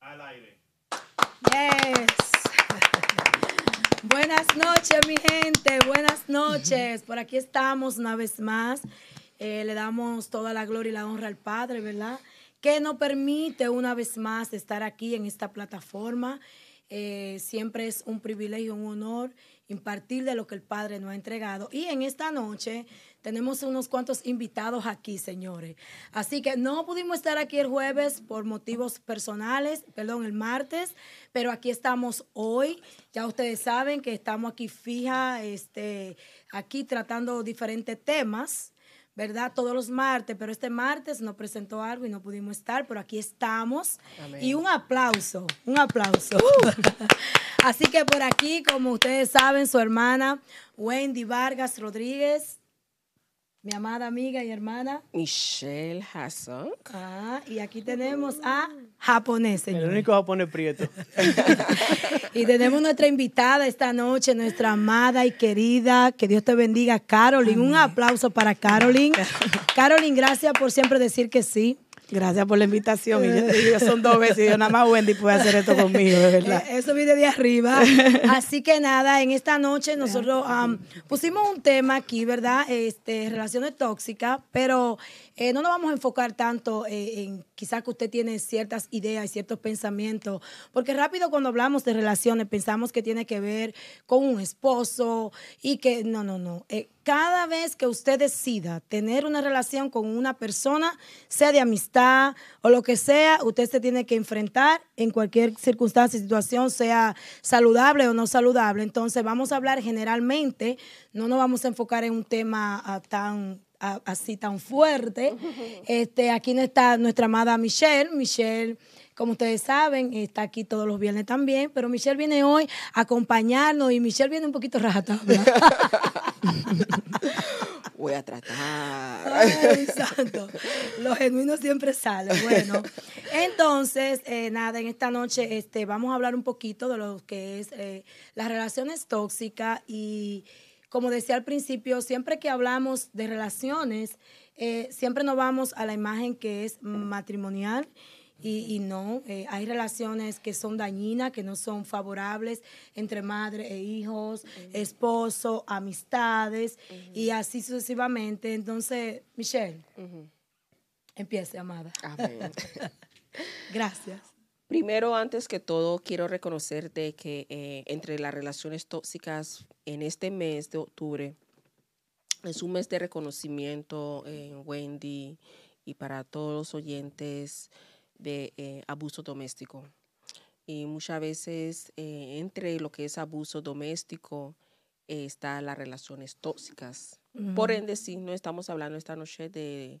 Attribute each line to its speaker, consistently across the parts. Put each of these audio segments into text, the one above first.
Speaker 1: Al aire.
Speaker 2: Yes. Buenas noches, mi gente. Buenas noches. Por aquí estamos una vez más. Eh, le damos toda la gloria y la honra al Padre, ¿verdad? Que nos permite una vez más estar aquí en esta plataforma. Eh, siempre es un privilegio, un honor impartir de lo que el Padre nos ha entregado. Y en esta noche tenemos unos cuantos invitados aquí, señores. Así que no pudimos estar aquí el jueves por motivos personales, perdón, el martes, pero aquí estamos hoy. Ya ustedes saben que estamos aquí fija, este, aquí tratando diferentes temas. ¿Verdad? Todos los martes, pero este martes nos presentó algo y no pudimos estar, pero aquí estamos. Y un aplauso, un aplauso. Así que por aquí, como ustedes saben, su hermana Wendy Vargas Rodríguez, mi amada amiga y hermana
Speaker 3: Michelle Hassan.
Speaker 2: Ah, y aquí tenemos a japonés, señor.
Speaker 1: El único japonés prieto.
Speaker 2: y tenemos nuestra invitada esta noche, nuestra amada y querida, que Dios te bendiga, Carolyn. Un aplauso para Carolyn. Carolyn, gracias por siempre decir que sí.
Speaker 4: Gracias por la invitación. Y son dos veces y yo nada más Wendy puede hacer esto conmigo, de verdad.
Speaker 2: Eh, eso viene de arriba. Así que nada, en esta noche nosotros pusimos un tema aquí, ¿verdad? Este, relaciones tóxicas, pero eh, no nos vamos a enfocar tanto eh, en quizás que usted tiene ciertas ideas y ciertos pensamientos, porque rápido cuando hablamos de relaciones pensamos que tiene que ver con un esposo y que no, no, no. Eh, cada vez que usted decida tener una relación con una persona, sea de amistad o lo que sea, usted se tiene que enfrentar en cualquier circunstancia y situación, sea saludable o no saludable. Entonces vamos a hablar generalmente, no nos vamos a enfocar en un tema ah, tan así tan fuerte. Este, aquí no está nuestra amada Michelle. Michelle, como ustedes saben, está aquí todos los viernes también, pero Michelle viene hoy a acompañarnos y Michelle viene un poquito rajatabla.
Speaker 3: Voy a tratar.
Speaker 2: Ay, santo. Lo genuino siempre sale. Bueno, entonces, eh, nada, en esta noche este, vamos a hablar un poquito de lo que es eh, las relaciones tóxicas y como decía al principio, siempre que hablamos de relaciones, eh, siempre nos vamos a la imagen que es matrimonial. Y, no, eh, hay relaciones que son dañinas, que no son favorables entre madre e hijos, esposo, amistades y así sucesivamente. Entonces, Michelle, empiece, amada. Gracias.
Speaker 3: Primero, antes que todo, quiero reconocerte que eh, entre las relaciones tóxicas en este mes de octubre es un mes de reconocimiento en Wendy y para todos los oyentes de eh, abuso doméstico. Y muchas veces eh, entre lo que es abuso doméstico está las relaciones tóxicas. Por ende, sí, no estamos hablando esta noche de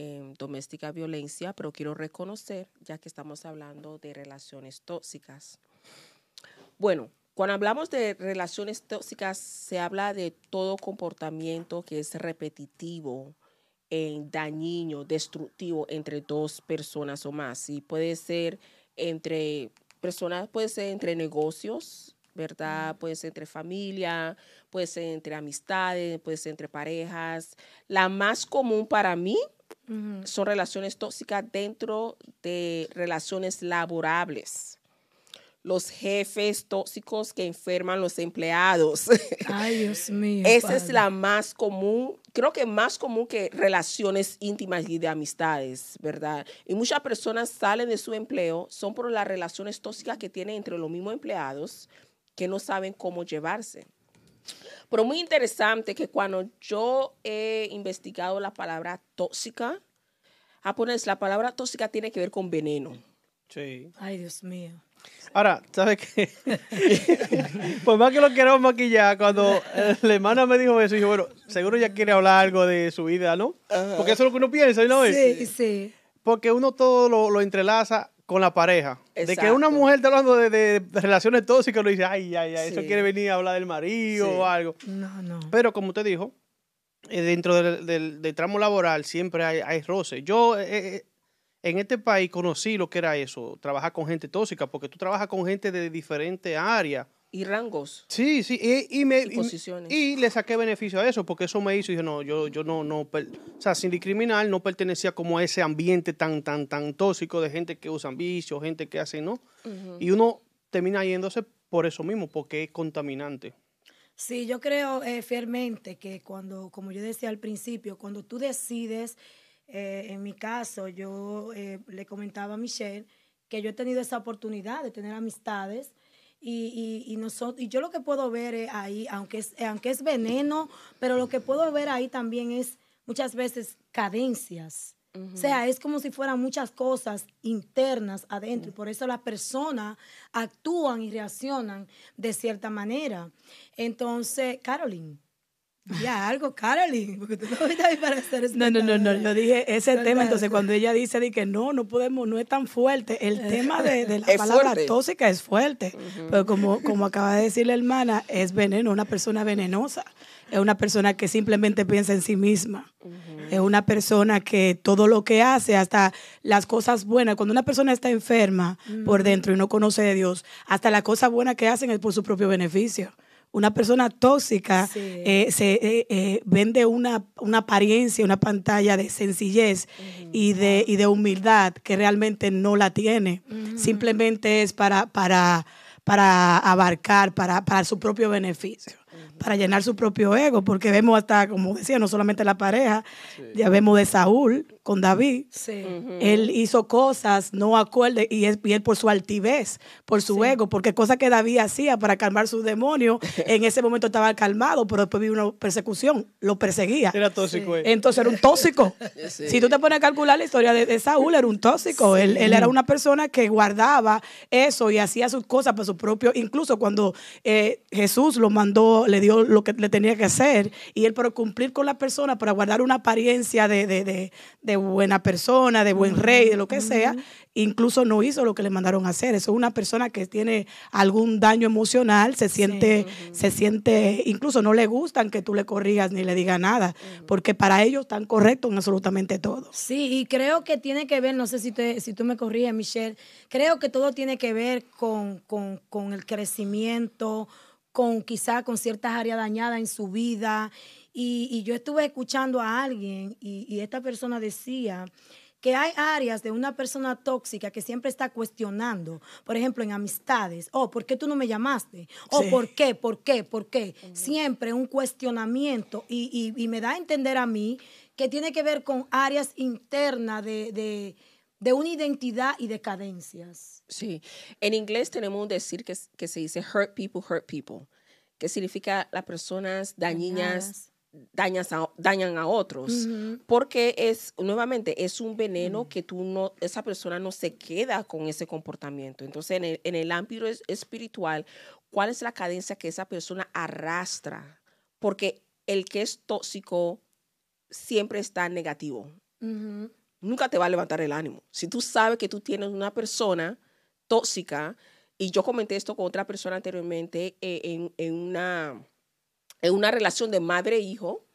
Speaker 3: Em, doméstica violencia, pero quiero reconocer, ya que estamos hablando de relaciones tóxicas. Bueno, cuando hablamos de relaciones tóxicas, se habla de todo comportamiento que es repetitivo, en dañino, destructivo entre dos personas o más. Y puede ser entre personas, puede ser entre negocios, ¿verdad? Puede ser entre familia, puede ser entre amistades, puede ser entre parejas. La más común para mí son relaciones tóxicas dentro de relaciones laborables. Los jefes tóxicos que enferman los empleados.
Speaker 2: Ay, Dios mío.
Speaker 3: Esa es la más común, creo que más común que relaciones íntimas y de amistades, ¿verdad? Y muchas personas salen de su empleo, son por las relaciones tóxicas que tienen entre los mismos empleados que no saben cómo llevarse. Pero muy interesante que cuando yo he investigado la palabra tóxica, japonés, la palabra tóxica tiene que ver con veneno.
Speaker 1: Sí.
Speaker 2: Ay, Dios mío.
Speaker 1: Ahora, ¿sabes qué? Por más que lo queramos maquillar, cuando la hermana me dijo eso, dije, bueno, seguro ya quiere hablar algo de su vida, ¿no? Porque eso es lo que uno piensa, ¿no?
Speaker 2: Sí, sí.
Speaker 1: Porque uno todo lo, lo entrelaza con la pareja. De que una mujer está hablando de, relaciones tóxicas, lo dice, ay, ay, ay, eso quiere venir a hablar del marido o algo.
Speaker 2: No, no.
Speaker 1: Pero como usted dijo, eh, dentro del, tramo laboral siempre hay, hay roce. Yo eh, eh, en este país conocí lo que era eso, trabajar con gente tóxica, porque tú trabajas con gente de diferentes áreas
Speaker 3: y rangos.
Speaker 1: Sí, sí, y, y me,
Speaker 3: Y posiciones.
Speaker 1: y, y le saqué beneficio a eso, porque eso me hizo, y dije, no, yo, yo no, no, per- o sea, sin discriminar, no pertenecía como a ese ambiente tan, tan, tan tóxico de gente que usan vicios, gente que hace, ¿no? Y uno termina yéndose por eso mismo, porque es contaminante.
Speaker 2: Sí, yo creo eh, fielmente que cuando, como yo decía al principio, cuando tú decides, eh, en mi caso, yo eh, le comentaba a Michelle que yo he tenido esa oportunidad de tener amistades y, y, y, nosotros, y yo lo que puedo ver es ahí, aunque es, aunque es veneno, pero lo que puedo ver ahí también es muchas veces cadencias. O sea, es como si fueran muchas cosas internas adentro y por eso las personas actúan y reaccionan de cierta manera. Entonces, Caroline, ya algo, Caroline, porque tú no estás ahí para hacer
Speaker 4: No, no, no, no, yo dije ese tema, entonces cuando ella dice de que no, no podemos, no es tan fuerte, el tema de, de la
Speaker 3: Es
Speaker 4: palabra
Speaker 3: fuerte.
Speaker 4: tóxica es fuerte, pero como, como acaba de decir la hermana, es veneno, una persona venenosa, es una persona que simplemente piensa en sí misma, es una persona que todo lo que hace, hasta las cosas buenas, cuando una persona está enferma por dentro y no conoce de Dios, hasta las cosas buenas que hacen es por su propio beneficio. Una persona tóxica
Speaker 2: Sí.
Speaker 4: eh, se eh, eh, vende una, una apariencia, una pantalla de sencillez y, de, y de humildad que realmente no la tiene. Simplemente es para, para, para abarcar, para, para su propio beneficio, para llenar su propio ego, porque vemos hasta, como decía, no solamente la pareja, ya vemos de Saúl con David.
Speaker 2: Sí.
Speaker 4: Él hizo cosas no acuerdes y, es- y él por su altivez, por su ego, porque cosas que David hacía para calmar sus demonios, en ese momento estaba calmado, pero después vino una persecución, lo perseguía.
Speaker 1: Era tóxico. eh.
Speaker 4: Entonces era un tóxico.
Speaker 3: Sí.
Speaker 4: Si tú te pones a calcular la historia de, de Saúl, era un tóxico. Él, él era una persona que guardaba eso y hacía sus cosas por su propio. Incluso cuando eh, Jesús lo mandó, le dio lo que le tenía que hacer y él por cumplir con la persona, para guardar una apariencia de, de- de- de buena persona, de buen rey, de lo que sea, incluso no hizo lo que le mandaron a hacer. Eso es una persona que tiene algún daño emocional, se siente, se siente, incluso no le gustan que tú le corrigas ni le digas nada, porque para ellos están correctos en absolutamente todo.
Speaker 2: Sí, y creo que tiene que ver, no sé si, te, si tú me corriges, Michelle, creo que todo tiene que ver con, con, con el crecimiento, con quizá con ciertas áreas dañadas en su vida. Y, y yo estuve escuchando a alguien y, y esta persona decía que hay áreas de una persona tóxica que siempre está cuestionando, por ejemplo, en amistades, oh, ¿por qué tú no me llamaste? O
Speaker 4: Sí.
Speaker 2: ¿por qué? ¿Por qué? ¿Por qué? Siempre un cuestionamiento y, y- y me da a entender a mí que tiene que ver con áreas internas de, de, de una identidad y de cadencias.
Speaker 3: Sí. En inglés tenemos un decir que, que se dice hurt people, hurt people, que significa las personas dañinas dañas a- dañan a otros. Porque es, nuevamente, es un veneno que tú no, esa persona no se queda con ese comportamiento. Entonces, en el, en el ámbito es- espiritual, ¿cuál es la cadencia que esa persona arrastra? Porque el que es tóxico siempre está negativo
Speaker 2: Ujú.
Speaker 3: Nunca te va a levantar el ánimo. Si tú sabes que tú tienes una persona tóxica, y yo comenté esto con otra persona anteriormente eh, en, en una, en una relación de madre-hijo,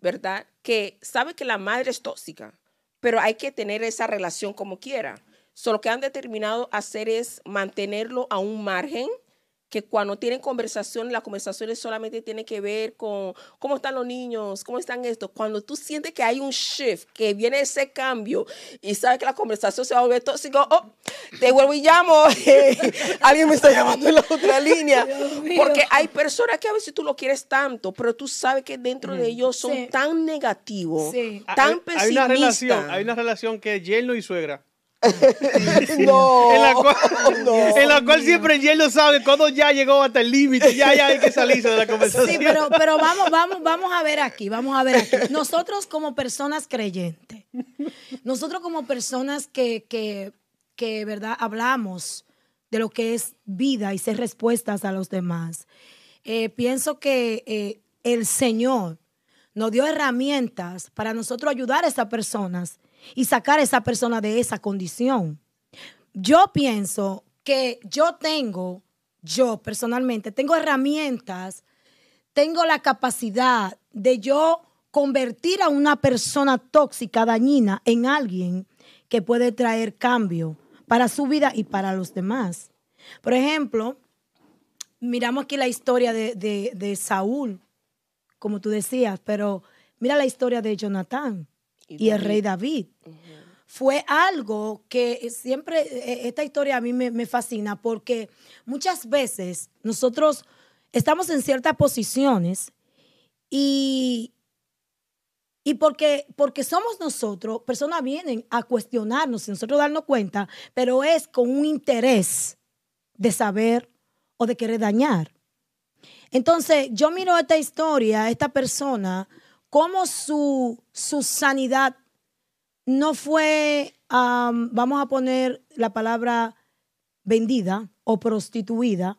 Speaker 3: ¿verdad? Que sabe que la madre es tóxica, pero hay que tener esa relación como quiera. Solo que han determinado hacer es mantenerlo a un margen que cuando tienen conversaciones, las conversaciones solamente tienen que ver con cómo están los niños, cómo están estos. Cuando tú sientes que hay un shift, que viene ese cambio y sabes que la conversación se va a volver tóxica, oh, te vuelvo y llamo. Alguien me está llamando en la otra línea. Porque hay personas que a veces tú lo quieres tanto, pero tú sabes que dentro de ellos son
Speaker 2: Sí.
Speaker 3: tan negativos,
Speaker 2: Sí.
Speaker 3: tan
Speaker 1: hay, hay una relación,
Speaker 3: pesimistas.
Speaker 1: hay una relación que es yerno y suegra.
Speaker 3: no,
Speaker 1: en, la cual,
Speaker 3: no.
Speaker 1: en la cual siempre el yerno sabe cuando ya llegó hasta el límite, ya, ya hay que salirse de la conversación.
Speaker 2: Sí, pero, pero vamos, vamos, vamos a ver aquí, vamos a ver aquí. Nosotros como personas creyentes, nosotros como personas que, que, que ¿verdad? Hablamos de lo que es vida y ser respuestas a los demás. eh, pienso que eh, el Señor nos dio herramientas para nosotros ayudar a esas personas y sacar a esa persona de esa condición. Yo pienso que yo tengo, yo personalmente, tengo herramientas tengo la capacidad de yo convertir a una persona tóxica, dañina, en alguien que puede traer cambio para su vida y para los demás. Por ejemplo, miramos aquí la historia de, de- Saúl, como tú decías, pero mira la historia de Jonatán y,
Speaker 3: Y
Speaker 2: el
Speaker 3: David.
Speaker 2: rey David. Fue algo que siempre, eh, esta historia a mí me, me fascina porque muchas veces nosotros estamos en ciertas posiciones y, y porque, porque somos nosotros, personas vienen a cuestionarnos, sin nosotros darnos cuenta, pero es con un interés de saber o de querer dañar. Entonces, yo miro esta historia, esta persona, cómo su, su sanidad no fue, am, vamos a poner la palabra vendida o prostituida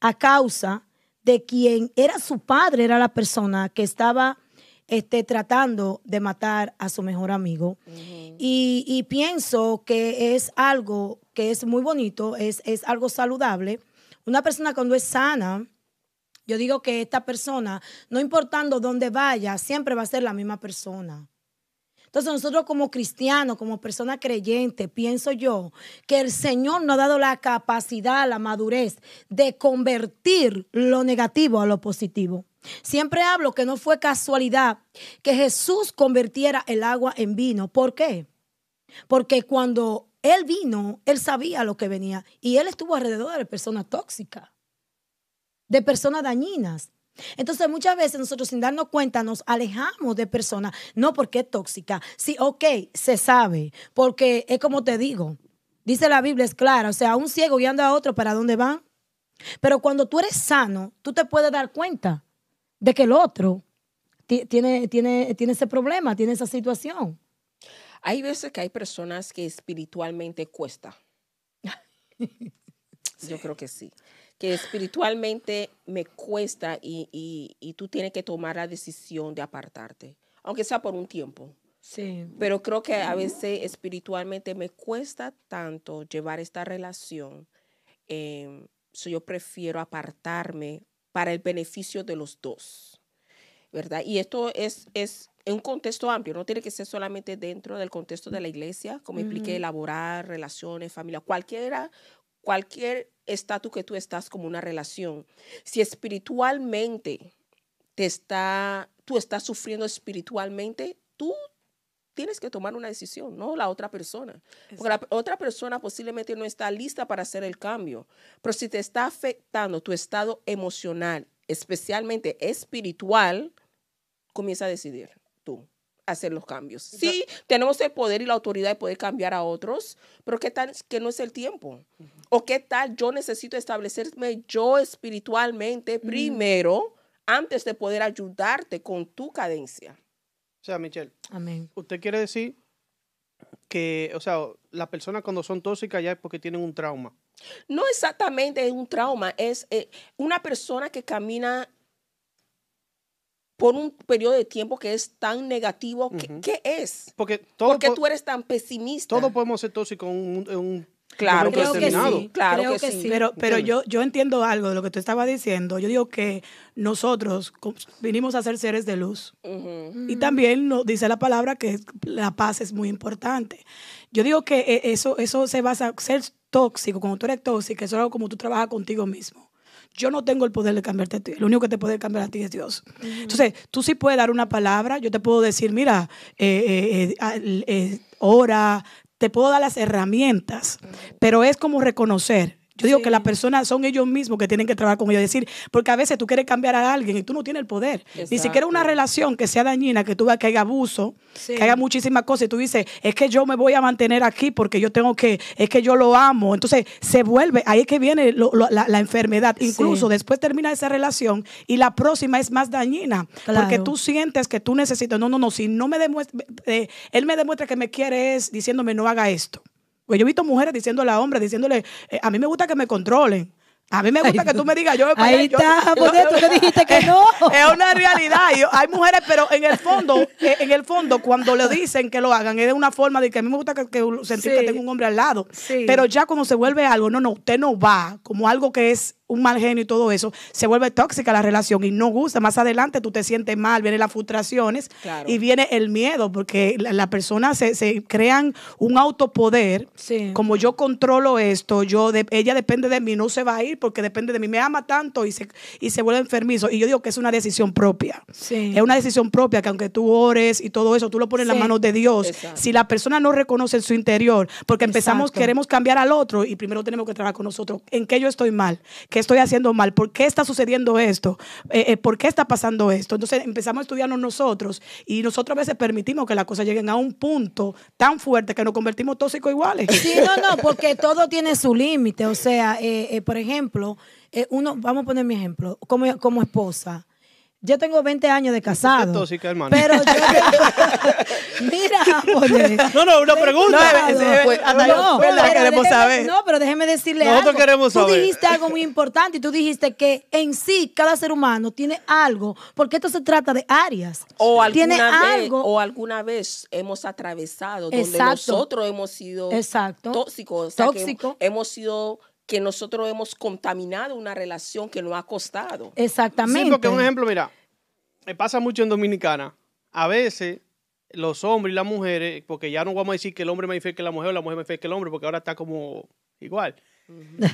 Speaker 2: a causa de quien era su padre, era la persona que estaba este, tratando de matar a su mejor amigo. y, y pienso que es algo que es muy bonito, es, es algo saludable. Una persona cuando es sana, yo digo que esta persona, no importando dónde vaya, siempre va a ser la misma persona. Entonces nosotros como cristianos, como personas creyentes, pienso yo que el Señor nos ha dado la capacidad, la madurez de convertir lo negativo a lo positivo. Siempre hablo que no fue casualidad que Jesús convirtiera el agua en vino. ¿Por qué? Porque cuando Él vino, Él sabía lo que venía y Él estuvo alrededor de personas tóxicas, de personas dañinas. Entonces muchas veces nosotros sin darnos cuenta nos alejamos de personas, no porque es tóxica, sí, ok, se sabe, porque es como te digo, dice la Biblia, es clara, o sea, un ciego guiando a otro para dónde van. Pero cuando tú eres sano, tú te puedes dar cuenta de que el otro ti- tiene, tiene, tiene ese problema, tiene esa situación.
Speaker 3: Hay veces que hay personas que espiritualmente cuesta. Yo creo que sí. Que espiritualmente me cuesta y, y- y tú tienes que tomar la decisión de apartarte, aunque sea por un tiempo.
Speaker 2: Sí.
Speaker 3: Pero creo que a veces espiritualmente me cuesta tanto llevar esta relación. eh, so yo prefiero apartarme para el beneficio de los dos. ¿Verdad? Y esto es, es en un contexto amplio, no tiene que ser solamente dentro del contexto de la iglesia, como implique elaborar relaciones, familia, cualquiera, cualquier estatus que tú estás como una relación. Si espiritualmente te está, tú estás sufriendo espiritualmente, tú tienes que tomar una decisión, no la otra persona. Porque la otra persona posiblemente no está lista para hacer el cambio. Pero si te está afectando tu estado emocional, especialmente espiritual, comienza a decidir tú hacer los cambios. Sí, tenemos el poder y la autoridad de poder cambiar a otros, pero ¿qué tal que no es el tiempo? ¿O qué tal yo necesito establecerme yo espiritualmente primero antes de poder ayudarte con tu cadencia?
Speaker 1: O sea, Michelle,
Speaker 2: Amén.
Speaker 1: usted quiere decir que, o sea, las personas cuando son tóxicas ya es porque tienen un trauma.
Speaker 3: No exactamente es un trauma, es eh, una persona que camina por un periodo de tiempo que es tan negativo. ¿Qué, es?
Speaker 1: Porque todo,
Speaker 3: ¿Por qué tú eres tan pesimista?
Speaker 1: todos podemos ser tóxicos en un, en un
Speaker 3: Claro
Speaker 2: Creo que sí.
Speaker 3: Claro
Speaker 2: creo
Speaker 3: que
Speaker 2: que
Speaker 3: sí.
Speaker 2: sí.
Speaker 4: Pero, pero yo, yo entiendo algo de lo que tú estabas diciendo. Yo digo que nosotros vinimos a ser seres de luz. Y también nos dice la palabra que la paz es muy importante. Yo digo que eh, eso, eso se basa, ser tóxico, cuando tú eres tóxico, eso es algo como tú trabajas contigo mismo. Yo no tengo el poder de cambiarte a ti. Lo único que te puede cambiar a ti es Dios. Entonces, tú sí puedes dar una palabra. Yo te puedo decir, mira, eh, eh, eh, eh, ora, te puedo dar las herramientas, pero es como reconocer. Yo digo
Speaker 2: Sí.
Speaker 4: que las personas son ellos mismos que tienen que trabajar con ellos. Decir, porque a veces tú quieres cambiar a alguien y tú no tienes el poder. Ni siquiera una relación que sea dañina, que tú veas que haya abuso,
Speaker 2: Sí.
Speaker 4: que haya muchísimas cosas y tú dices, es que yo me voy a mantener aquí porque yo tengo que, es que yo lo amo. Entonces se vuelve, ahí es que viene lo- lo- la, la enfermedad. Incluso
Speaker 2: Sí.
Speaker 4: después termina esa relación y la próxima es más dañina.
Speaker 2: Claro.
Speaker 4: Porque tú sientes que tú necesitas, no, no, no, si no me demuestra, eh, él me demuestra que me quiere es diciéndome no haga esto. Pues yo he visto mujeres diciéndole a hombres, diciéndole, eh, a mí me gusta que me controlen. A mí me gusta que tú me digas, yo voy para
Speaker 2: Ahí
Speaker 4: allá, yo-
Speaker 2: está, porque tú le dijiste que no.
Speaker 4: es una realidad. Y hay mujeres, pero en el fondo, eh, en el fondo, cuando le dicen que lo hagan, es de una forma de que a mí me gusta que, que sentir
Speaker 2: Sí.
Speaker 4: que tengo un hombre al lado.
Speaker 2: Sí.
Speaker 4: Pero ya cuando se vuelve algo, no, no, usted no va, como algo que es un mal genio y todo eso, se vuelve tóxica la relación y no gusta. Más adelante tú te sientes mal, vienen las frustraciones
Speaker 3: Claro.
Speaker 4: y viene el miedo, porque la, la persona se, se crean un autopoder.
Speaker 2: Sí.
Speaker 4: Como yo controlo esto, yo de- ella depende de mí, no se va a ir porque depende de mí. Me ama tanto y se, y se vuelve enfermizo. Y yo digo que es una decisión propia.
Speaker 2: Sí.
Speaker 4: Es una decisión propia que aunque tú ores y todo eso, tú lo pones en las manos de Dios.
Speaker 3: Exacto.
Speaker 4: Si la persona no reconoce en su interior, porque empezamos,
Speaker 2: Exacto.
Speaker 4: queremos cambiar al otro y primero tenemos que trabajar con nosotros. ¿En qué yo estoy mal? ¿Qué estoy haciendo mal? ¿Por qué está sucediendo esto? Eh, eh, ¿Por qué está pasando esto? Entonces empezamos a estudiarnos nosotros y nosotros a veces permitimos que las cosas lleguen a un punto tan fuerte que nos convertimos tóxicos iguales.
Speaker 2: Sí, no, no, porque todo tiene su límite. O sea, eh, por ejemplo, uno, vamos a poner mi ejemplo, como, como esposa. Yo tengo 20 años de casado.
Speaker 1: tóxica, hermano.
Speaker 2: Pero yo. Mira, Ángel.
Speaker 1: No, no, una pregunta.
Speaker 4: No,
Speaker 3: Pues,
Speaker 2: pero
Speaker 4: Queremos
Speaker 2: déjeme-
Speaker 4: saber.
Speaker 2: No, pero déjeme decirle
Speaker 1: Nosotros
Speaker 2: algo.
Speaker 1: queremos
Speaker 2: Tú
Speaker 1: saber.
Speaker 2: dijiste algo muy importante y tú dijiste que en sí cada ser humano tiene algo, porque esto se trata de áreas.
Speaker 3: O alguna,
Speaker 2: tiene
Speaker 3: vez,
Speaker 2: algo.
Speaker 3: o alguna vez hemos atravesado donde
Speaker 2: Exacto.
Speaker 3: nosotros hemos sido
Speaker 2: Exacto.
Speaker 3: tóxicos. o sea, que
Speaker 2: Tóxico.
Speaker 3: hemos sido que nosotros hemos contaminado una relación que nos ha costado.
Speaker 2: Exactamente.
Speaker 1: Sí, porque un ejemplo, mira, me pasa mucho en Dominicana. A veces los hombres y las mujeres, porque ya no vamos a decir que el hombre es más infiel que la mujer o la mujer es más infiel que el hombre, porque ahora está como igual.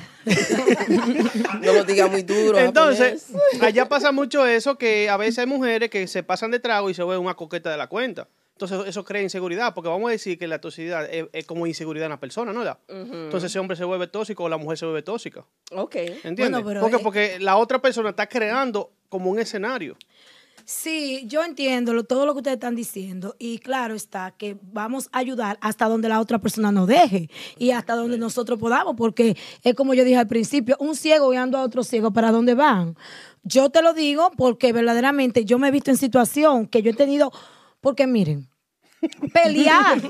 Speaker 3: No lo diga muy duro.
Speaker 1: Entonces,
Speaker 3: japonés.
Speaker 1: allá pasa mucho eso, que a veces hay mujeres que se pasan de trago y se ven una coqueta de la cuenta. Entonces, eso crea inseguridad, porque vamos a decir que la toxicidad es, es como inseguridad en la persona, ¿no? ¿verdad? Entonces, ese hombre se vuelve tóxico o la mujer se vuelve tóxica.
Speaker 3: Ok.
Speaker 1: ¿Entiendes?
Speaker 2: Bueno, pero,
Speaker 1: porque,
Speaker 2: eh,
Speaker 1: porque la otra persona está creando como un escenario.
Speaker 2: Sí, yo entiendo lo- todo lo que ustedes están diciendo y claro está que vamos a ayudar hasta donde la otra persona nos deje y hasta donde nosotros podamos, porque es como yo dije al principio, un ciego guiando a otro ciego, ¿para dónde van? Yo te lo digo porque verdaderamente yo me he visto en situación que yo he tenido, porque miren, pelear.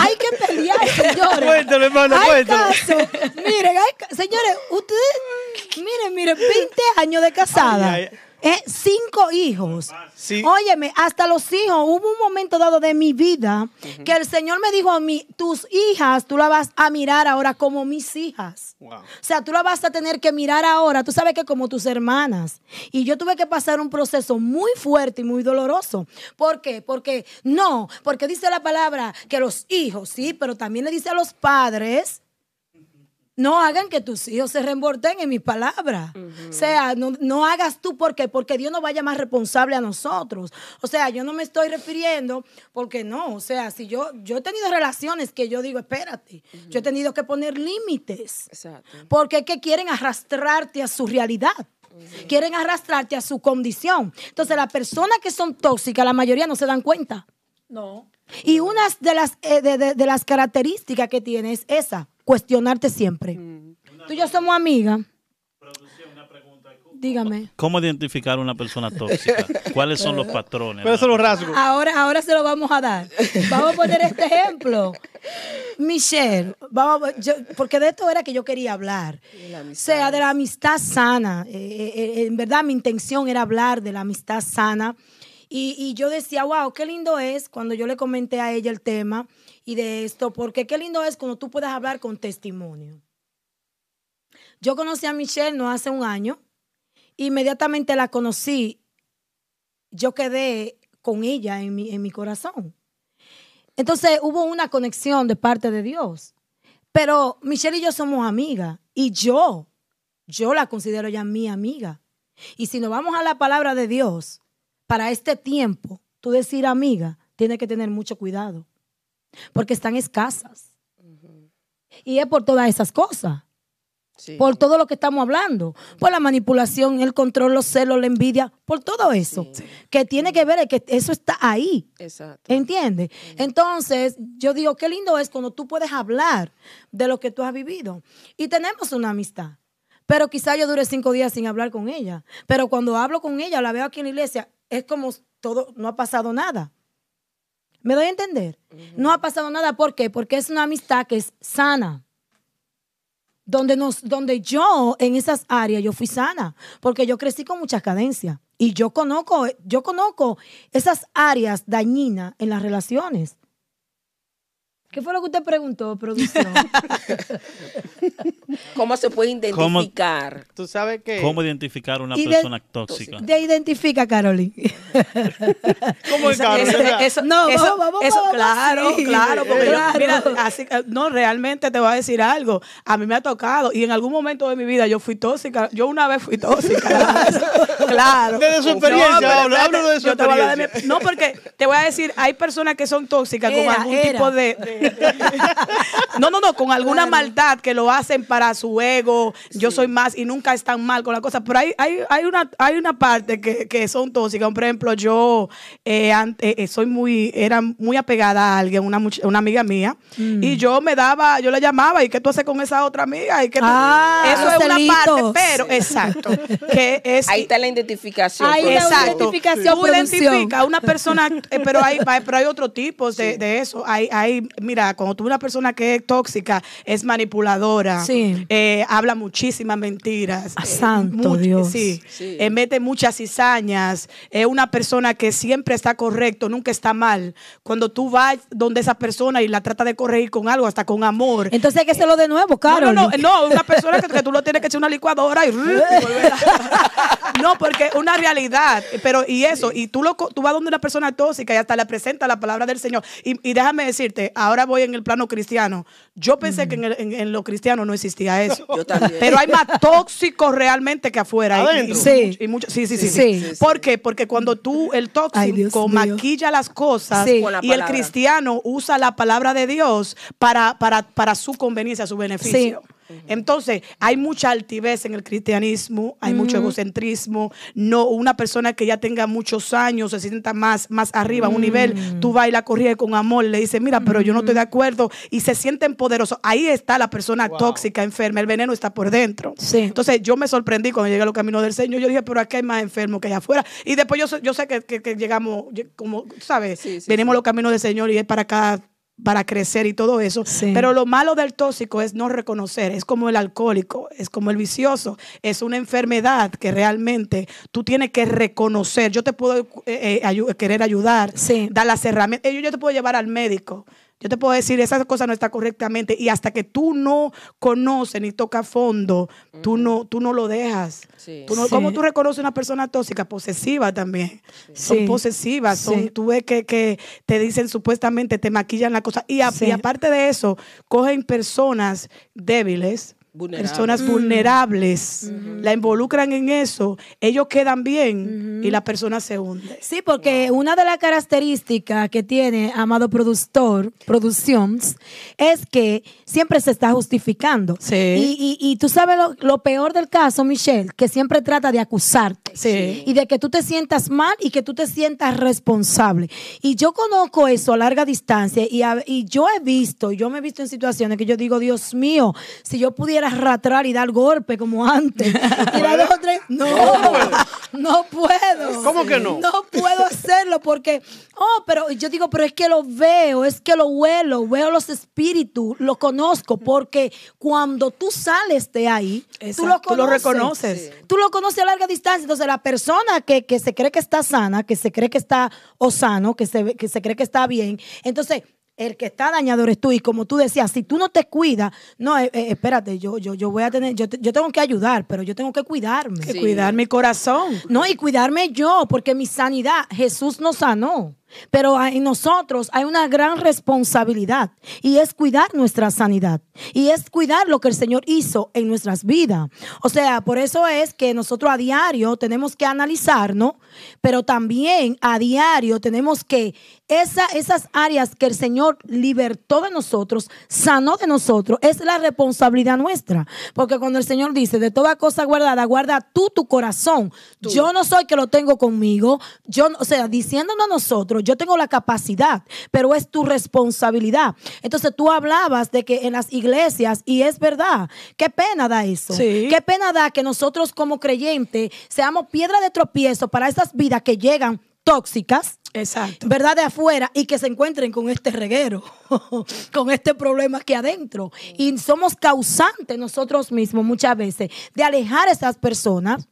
Speaker 2: Hay que pelear, señores.
Speaker 1: Cuéntalo, hermano,
Speaker 2: hay caso. Miren, hay señores, ustedes, miren, miren, 20 años de casada.
Speaker 1: Ay, ay.
Speaker 2: Eh, cinco hijos.
Speaker 1: Sí.
Speaker 2: Óyeme, hasta los hijos, hubo un momento dado de mi vida que el Señor me dijo a mí, tus hijas, tú las vas a mirar ahora como mis hijas.
Speaker 1: Wow.
Speaker 2: O sea, tú la vas a tener que mirar ahora, tú sabes que como tus hermanas. Y yo tuve que pasar un proceso muy fuerte y muy doloroso. ¿Por qué? Porque no, porque dice la palabra que los hijos, sí, pero también le dice a los padres, no hagan que tus hijos se reemborten en mis palabras. O sea, no, no hagas tú porque porque Dios nos vaya más responsable a nosotros. O sea, yo no me estoy refiriendo porque no, o sea, si yo yo he tenido relaciones que yo digo, espérate, yo he tenido que poner límites.
Speaker 3: Exacto.
Speaker 2: Porque es que quieren arrastrarte a su realidad. Quieren arrastrarte a su condición. Entonces, las personas que son tóxicas, la mayoría no se dan cuenta.
Speaker 4: No.
Speaker 2: Y una de las, eh, de, de- de las características que tiene es esa, cuestionarte siempre. Tú y yo somos amigas. Dígame.
Speaker 5: ¿Cómo identificar una persona tóxica? ¿Cuáles son los patrones?
Speaker 1: ¿Cuáles son los rasgos?
Speaker 2: Ahora, ahora se lo vamos a dar. Vamos a poner este ejemplo. Michelle, vamos yo- porque de esto era que yo quería hablar.
Speaker 3: la
Speaker 2: O sea, de la amistad sana. Eh, eh, eh, en verdad, mi intención era hablar de la amistad sana. Y, y yo decía, wow, qué lindo es cuando yo le comenté a ella el tema y de esto, porque qué lindo es cuando tú puedes hablar con testimonio. Yo conocí a Michelle no hace un año. Inmediatamente la conocí, yo quedé con ella en mi, en mi corazón. Entonces hubo una conexión de parte de Dios. Pero Michelle y yo somos amigas y yo, yo la considero ya mi amiga. Y si nos vamos a la palabra de Dios, para este tiempo, tú decir amiga, tienes que tener mucho cuidado, porque están escasas. Y es por todas esas cosas,
Speaker 3: Sí.
Speaker 2: por todo lo que estamos hablando, por la manipulación, el control, los celos, la envidia, por todo eso, que tiene que ver, es que eso está ahí.
Speaker 3: Exacto.
Speaker 2: ¿Entiendes? Entonces, yo digo, qué lindo es cuando tú puedes hablar de lo que tú has vivido. Y tenemos una amistad. Pero quizá yo dure cinco días sin hablar con ella. Pero cuando hablo con ella, la veo aquí en la iglesia, es como todo, no ha pasado nada. ¿Me doy a entender? No ha pasado nada. ¿Por qué? Porque es una amistad que es sana. Donde, nos, donde yo, en esas áreas, yo fui sana. Porque yo crecí con muchas cadencias. Y yo conozco, yo conozco esas áreas dañinas en las relaciones. ¿Qué fue lo que usted preguntó, producción?
Speaker 3: ¿Cómo se puede
Speaker 5: ¿Cómo-
Speaker 3: identificar?
Speaker 1: Tú sabes que...
Speaker 5: ¿Cómo identificar una
Speaker 2: de-
Speaker 5: persona tóxica?
Speaker 2: Te identifica, Carolyn.
Speaker 1: ¿Cómo es, Carol?
Speaker 4: Eso-
Speaker 1: ¿Verdad?
Speaker 4: eso-
Speaker 2: No,
Speaker 4: eso-
Speaker 2: vamos, vamos,
Speaker 4: eso-
Speaker 2: vamos,
Speaker 4: claro,
Speaker 2: sí.
Speaker 4: claro, porque yo-
Speaker 2: Claro.
Speaker 4: mira, así, no, realmente te voy a decir algo. A mí me ha tocado y en algún momento de mi vida yo fui tóxica. Yo una vez fui tóxica. claro.
Speaker 1: Desde su experiencia, habla-
Speaker 4: espérate,
Speaker 1: háblanos de su
Speaker 4: yo de mi-
Speaker 1: experiencia.
Speaker 4: no, porque te voy a decir, hay personas que son tóxicas con algún
Speaker 2: era.
Speaker 4: tipo de, de- de- No, no, no, con alguna maldad que lo hacen para su ego. Yo soy más y nunca están mal con la cosa. Pero hay, hay, hay, una, hay una parte que, que son tóxicas. Por ejemplo, yo eh, ante- eh, soy muy, era muy apegada a alguien, una, much- una amiga mía.
Speaker 2: Mm.
Speaker 4: Y yo me daba, yo le llamaba, ¿y qué tú haces con esa otra amiga? ¿Y qué tú-"
Speaker 2: Ah,
Speaker 4: Eso es una parte, pero, exacto. Que es,
Speaker 3: Ahí está la identificación.
Speaker 2: Ahí la.
Speaker 4: Exacto.
Speaker 2: identificación,
Speaker 4: Tú identificas a una persona, eh, pero hay, pero hay otro tipo de, de eso. Hay, hay, mira, cuando tú ves una persona que es tóxica, es manipuladora,
Speaker 2: Sí.
Speaker 4: Eh, habla muchísimas mentiras.
Speaker 2: Ah,
Speaker 4: eh,
Speaker 2: santo Dios.
Speaker 4: Sí,
Speaker 3: Sí.
Speaker 4: eh, mete muchas cizañas. Es una persona que siempre está correcto, nunca está mal. Cuando tú vas donde esa persona y la trata de corregir con algo, hasta con amor.
Speaker 2: Entonces hay que hacerlo de nuevo,
Speaker 4: No,
Speaker 2: Carol.
Speaker 4: no, no, no, una persona que, que tú lo tienes que echar una licuadora y, y volver a- No, porque es una realidad. Pero, y eso, y tú, lo, co- tú vas donde una persona tóxica y hasta le presenta la palabra del Señor. Y, y déjame decirte, ahora voy en el plano cristiano. Yo pensé que en, el- en- en lo cristiano no existía eso.
Speaker 3: Yo también.
Speaker 4: Pero hay más tóxicos realmente que afuera. Y-
Speaker 1: Adentro.
Speaker 4: Y,
Speaker 2: Sí.
Speaker 4: y mucho- sí, sí, sí,
Speaker 2: Sí.
Speaker 4: sí. ¿Por qué? Porque cuando tú, el tóxico, maquilla las cosas
Speaker 2: Sí.
Speaker 3: La
Speaker 4: y el cristiano usa la palabra de Dios para, para, para su conveniencia, su beneficio. Entonces, hay mucha altivez en el cristianismo, hay mucho egocentrismo. No, una persona que ya tenga muchos años, se sienta más, más arriba, a un nivel, tú vas y la corriges con amor, le dices, mira, pero yo no estoy de acuerdo, y se sienten poderosos. Ahí está la persona tóxica, enferma, el veneno está por dentro.
Speaker 2: Sí.
Speaker 4: Entonces, yo me sorprendí cuando llegué a los caminos del Señor. Yo dije, pero aquí hay más enfermos que allá afuera. Y después yo, sé- yo sé que, que- que llegamos, como, ¿sabes?
Speaker 3: Sí, sí,
Speaker 4: Venimos a los caminos del Señor y es para acá para crecer y todo eso.
Speaker 2: Sí.
Speaker 4: Pero lo malo del tóxico es no reconocer, es como el alcohólico, es como el vicioso, es una enfermedad que realmente tú tienes que reconocer. Yo te puedo eh, eh, ayu- querer ayudar,
Speaker 2: Sí.
Speaker 4: dar las herramientas, yo, yo te puedo llevar al médico. Yo te puedo decir, esa cosa no está correctamente y hasta que tú no conoces ni toca fondo, tú no tú no lo dejas.
Speaker 3: Sí.
Speaker 4: Tú no-
Speaker 2: Sí.
Speaker 4: ¿Cómo tú reconoces una persona tóxica? Posesiva también. Son
Speaker 2: Sí.
Speaker 4: posesivas, son, tú ves que, que te dicen supuestamente, te maquillan la cosa. Y, a-
Speaker 2: Sí.
Speaker 4: y aparte de eso, cogen personas débiles,
Speaker 3: Vulnerables.
Speaker 4: personas vulnerables, la involucran en eso, ellos quedan bien y la persona se hunde.
Speaker 2: Sí, porque una de las características que tiene Amado Productor, Productions, es que siempre se está justificando.
Speaker 4: Sí.
Speaker 2: Y, y- y tú sabes lo, lo peor del caso, Michelle, que siempre trata de acusarte.
Speaker 4: Sí.
Speaker 2: Y de que tú te sientas mal y que tú te sientas responsable. Y yo conozco eso a larga distancia y, a- y yo he visto, yo me he visto en situaciones que yo digo, Dios mío, si yo pudiera ratrar y dar golpe como antes. y dar dos, tres, no, no puedo.
Speaker 1: ¿Cómo que no?
Speaker 2: No puedo hacerlo porque, oh, pero yo digo, pero es que lo veo, es que lo huelo, veo los espíritus, lo conozco, porque cuando tú sales de ahí, tú lo,
Speaker 4: Exacto, tú lo
Speaker 2: conoces.
Speaker 4: reconoces.
Speaker 2: Tú lo conoces a larga distancia. Entonces, la persona que, que se cree que está sana, que se cree que está o sano, que se, ve- que se cree que está bien, entonces el que está dañado eres tú. Y como tú decías, si tú no te cuidas, no, eh, eh, espérate, yo, yo, yo voy a tener, yo, yo tengo que ayudar, pero yo tengo que cuidarme.
Speaker 4: Que cuidar mi corazón.
Speaker 2: No, y cuidarme yo, porque mi sanidad, Jesús nos sanó. Pero en nosotros hay una gran responsabilidad y es cuidar nuestra sanidad y es cuidar lo que el Señor hizo en nuestras vidas. O sea, por eso es que nosotros a diario tenemos que analizarnos, pero también a diario tenemos que esa, esas áreas que el Señor libertó de nosotros, sanó de nosotros, es la responsabilidad nuestra. Porque cuando el Señor dice, de toda cosa guardada, guarda tú tu corazón. Yo no soy que lo tengo conmigo. Yo, o sea, diciéndonos a nosotros, yo tengo la capacidad, pero es tu responsabilidad. Entonces tú hablabas de que en las iglesias, y es verdad, qué pena da eso.
Speaker 4: Sí.
Speaker 2: Qué pena da que nosotros como creyentes seamos piedra de tropiezo para esas vidas que llegan tóxicas.
Speaker 4: Exacto.
Speaker 2: ¿verdad? De afuera y que se encuentren con este reguero, con este problema aquí adentro. Y somos causantes nosotros mismos muchas veces de alejar a esas personas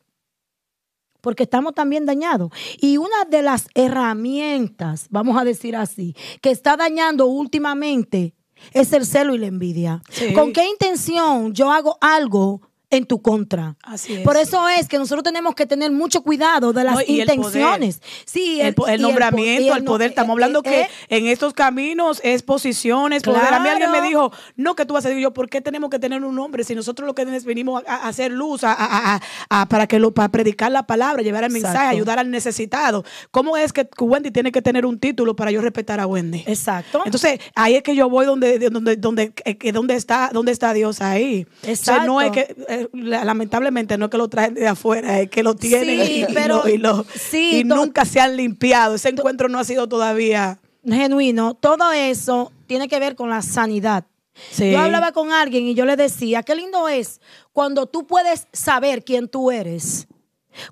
Speaker 2: porque estamos también dañados. Y una de las herramientas, vamos a decir así, que está dañando últimamente es el celo y la envidia.
Speaker 4: Sí.
Speaker 2: ¿Con qué intención yo hago algo en tu contra?
Speaker 4: Así es.
Speaker 2: Por eso es que nosotros tenemos que tener mucho cuidado de las
Speaker 4: No, y el
Speaker 2: intenciones. Sí,
Speaker 4: el, el nombramiento, el poder. Estamos
Speaker 2: eh,
Speaker 4: hablando
Speaker 2: eh,
Speaker 4: que
Speaker 2: eh,
Speaker 4: en estos caminos es posiciones, poder. A mí alguien me dijo, no, que tú vas a decir yo, ¿por qué tenemos que tener un nombre si nosotros lo que venimos a, a hacer luz, a, para que lo, para predicar la palabra, llevar el mensaje,
Speaker 2: Exacto.
Speaker 4: ayudar al necesitado? ¿Cómo es que Wendy tiene que tener un título para yo respetar a Wendy?
Speaker 2: Exacto.
Speaker 4: Entonces, ahí es que yo voy donde, de- donde, donde, donde está, donde está Dios ahí. O sea, no es
Speaker 2: Exacto.
Speaker 4: que, la- lamentablemente, no es que lo traen de afuera, es que lo tienen
Speaker 2: Sí,
Speaker 4: y, y
Speaker 2: pero-
Speaker 4: lo- y lo-
Speaker 2: sí,
Speaker 4: y nunca se han limpiado. Ese encuentro no ha sido todavía.
Speaker 2: genuino, todo eso tiene que ver con la sanidad.
Speaker 4: Sí.
Speaker 2: Yo hablaba con alguien y yo le decía, qué lindo es cuando tú puedes saber quién tú eres.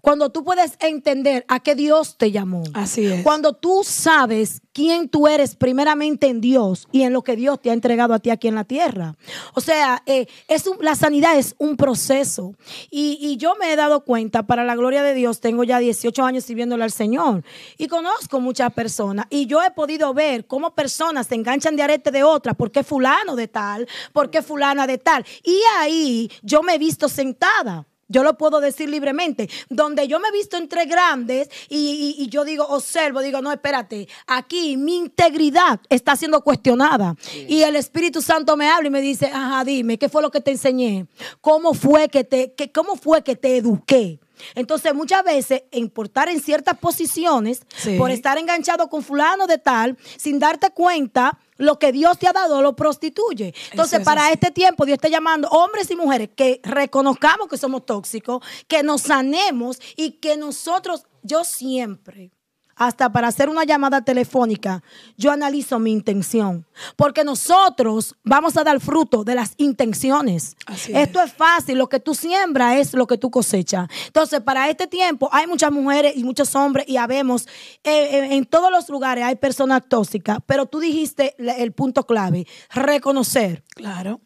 Speaker 2: Cuando tú puedes entender a qué Dios te llamó.
Speaker 4: Así es.
Speaker 2: Cuando tú sabes quién tú eres primeramente en Dios y en lo que Dios te ha entregado a ti aquí en la tierra. O sea, eh, es un- la sanidad es un proceso. Y, y yo me he dado cuenta, para la gloria de Dios, tengo ya 18 años sirviéndole al Señor y conozco muchas personas. Y yo he podido ver cómo personas se enganchan de arete de otras, porque fulano de tal, porque fulana de tal. Y ahí yo me he visto sentada. Yo lo puedo decir libremente. Donde yo me he visto entre grandes y, y- y yo digo, observo, digo, no, espérate, aquí mi integridad está siendo cuestionada. Y el Espíritu Santo me habla y me dice, ajá, dime, ¿qué fue lo que te enseñé? ¿Cómo fue que te, que, cómo fue que te eduqué? Entonces, muchas veces, en portar en ciertas posiciones,
Speaker 4: Sí.
Speaker 2: por estar enganchado con fulano de tal, sin darte cuenta, lo que Dios te ha dado lo prostituye. Entonces,
Speaker 4: es
Speaker 2: para
Speaker 4: así.
Speaker 2: este tiempo, Dios está llamando hombres y mujeres que reconozcamos que somos tóxicos, que nos sanemos y que nosotros, yo siempre, hasta para hacer una llamada telefónica, yo analizo mi intención. Porque nosotros vamos a dar fruto de las intenciones.
Speaker 4: Así
Speaker 2: Esto es fácil, lo que tú siembras es lo que tú cosechas. Entonces, para este tiempo hay muchas mujeres y muchos hombres y habemos, eh, eh, en todos los lugares hay personas tóxicas, pero tú dijiste el punto clave, reconocer.
Speaker 4: Claro.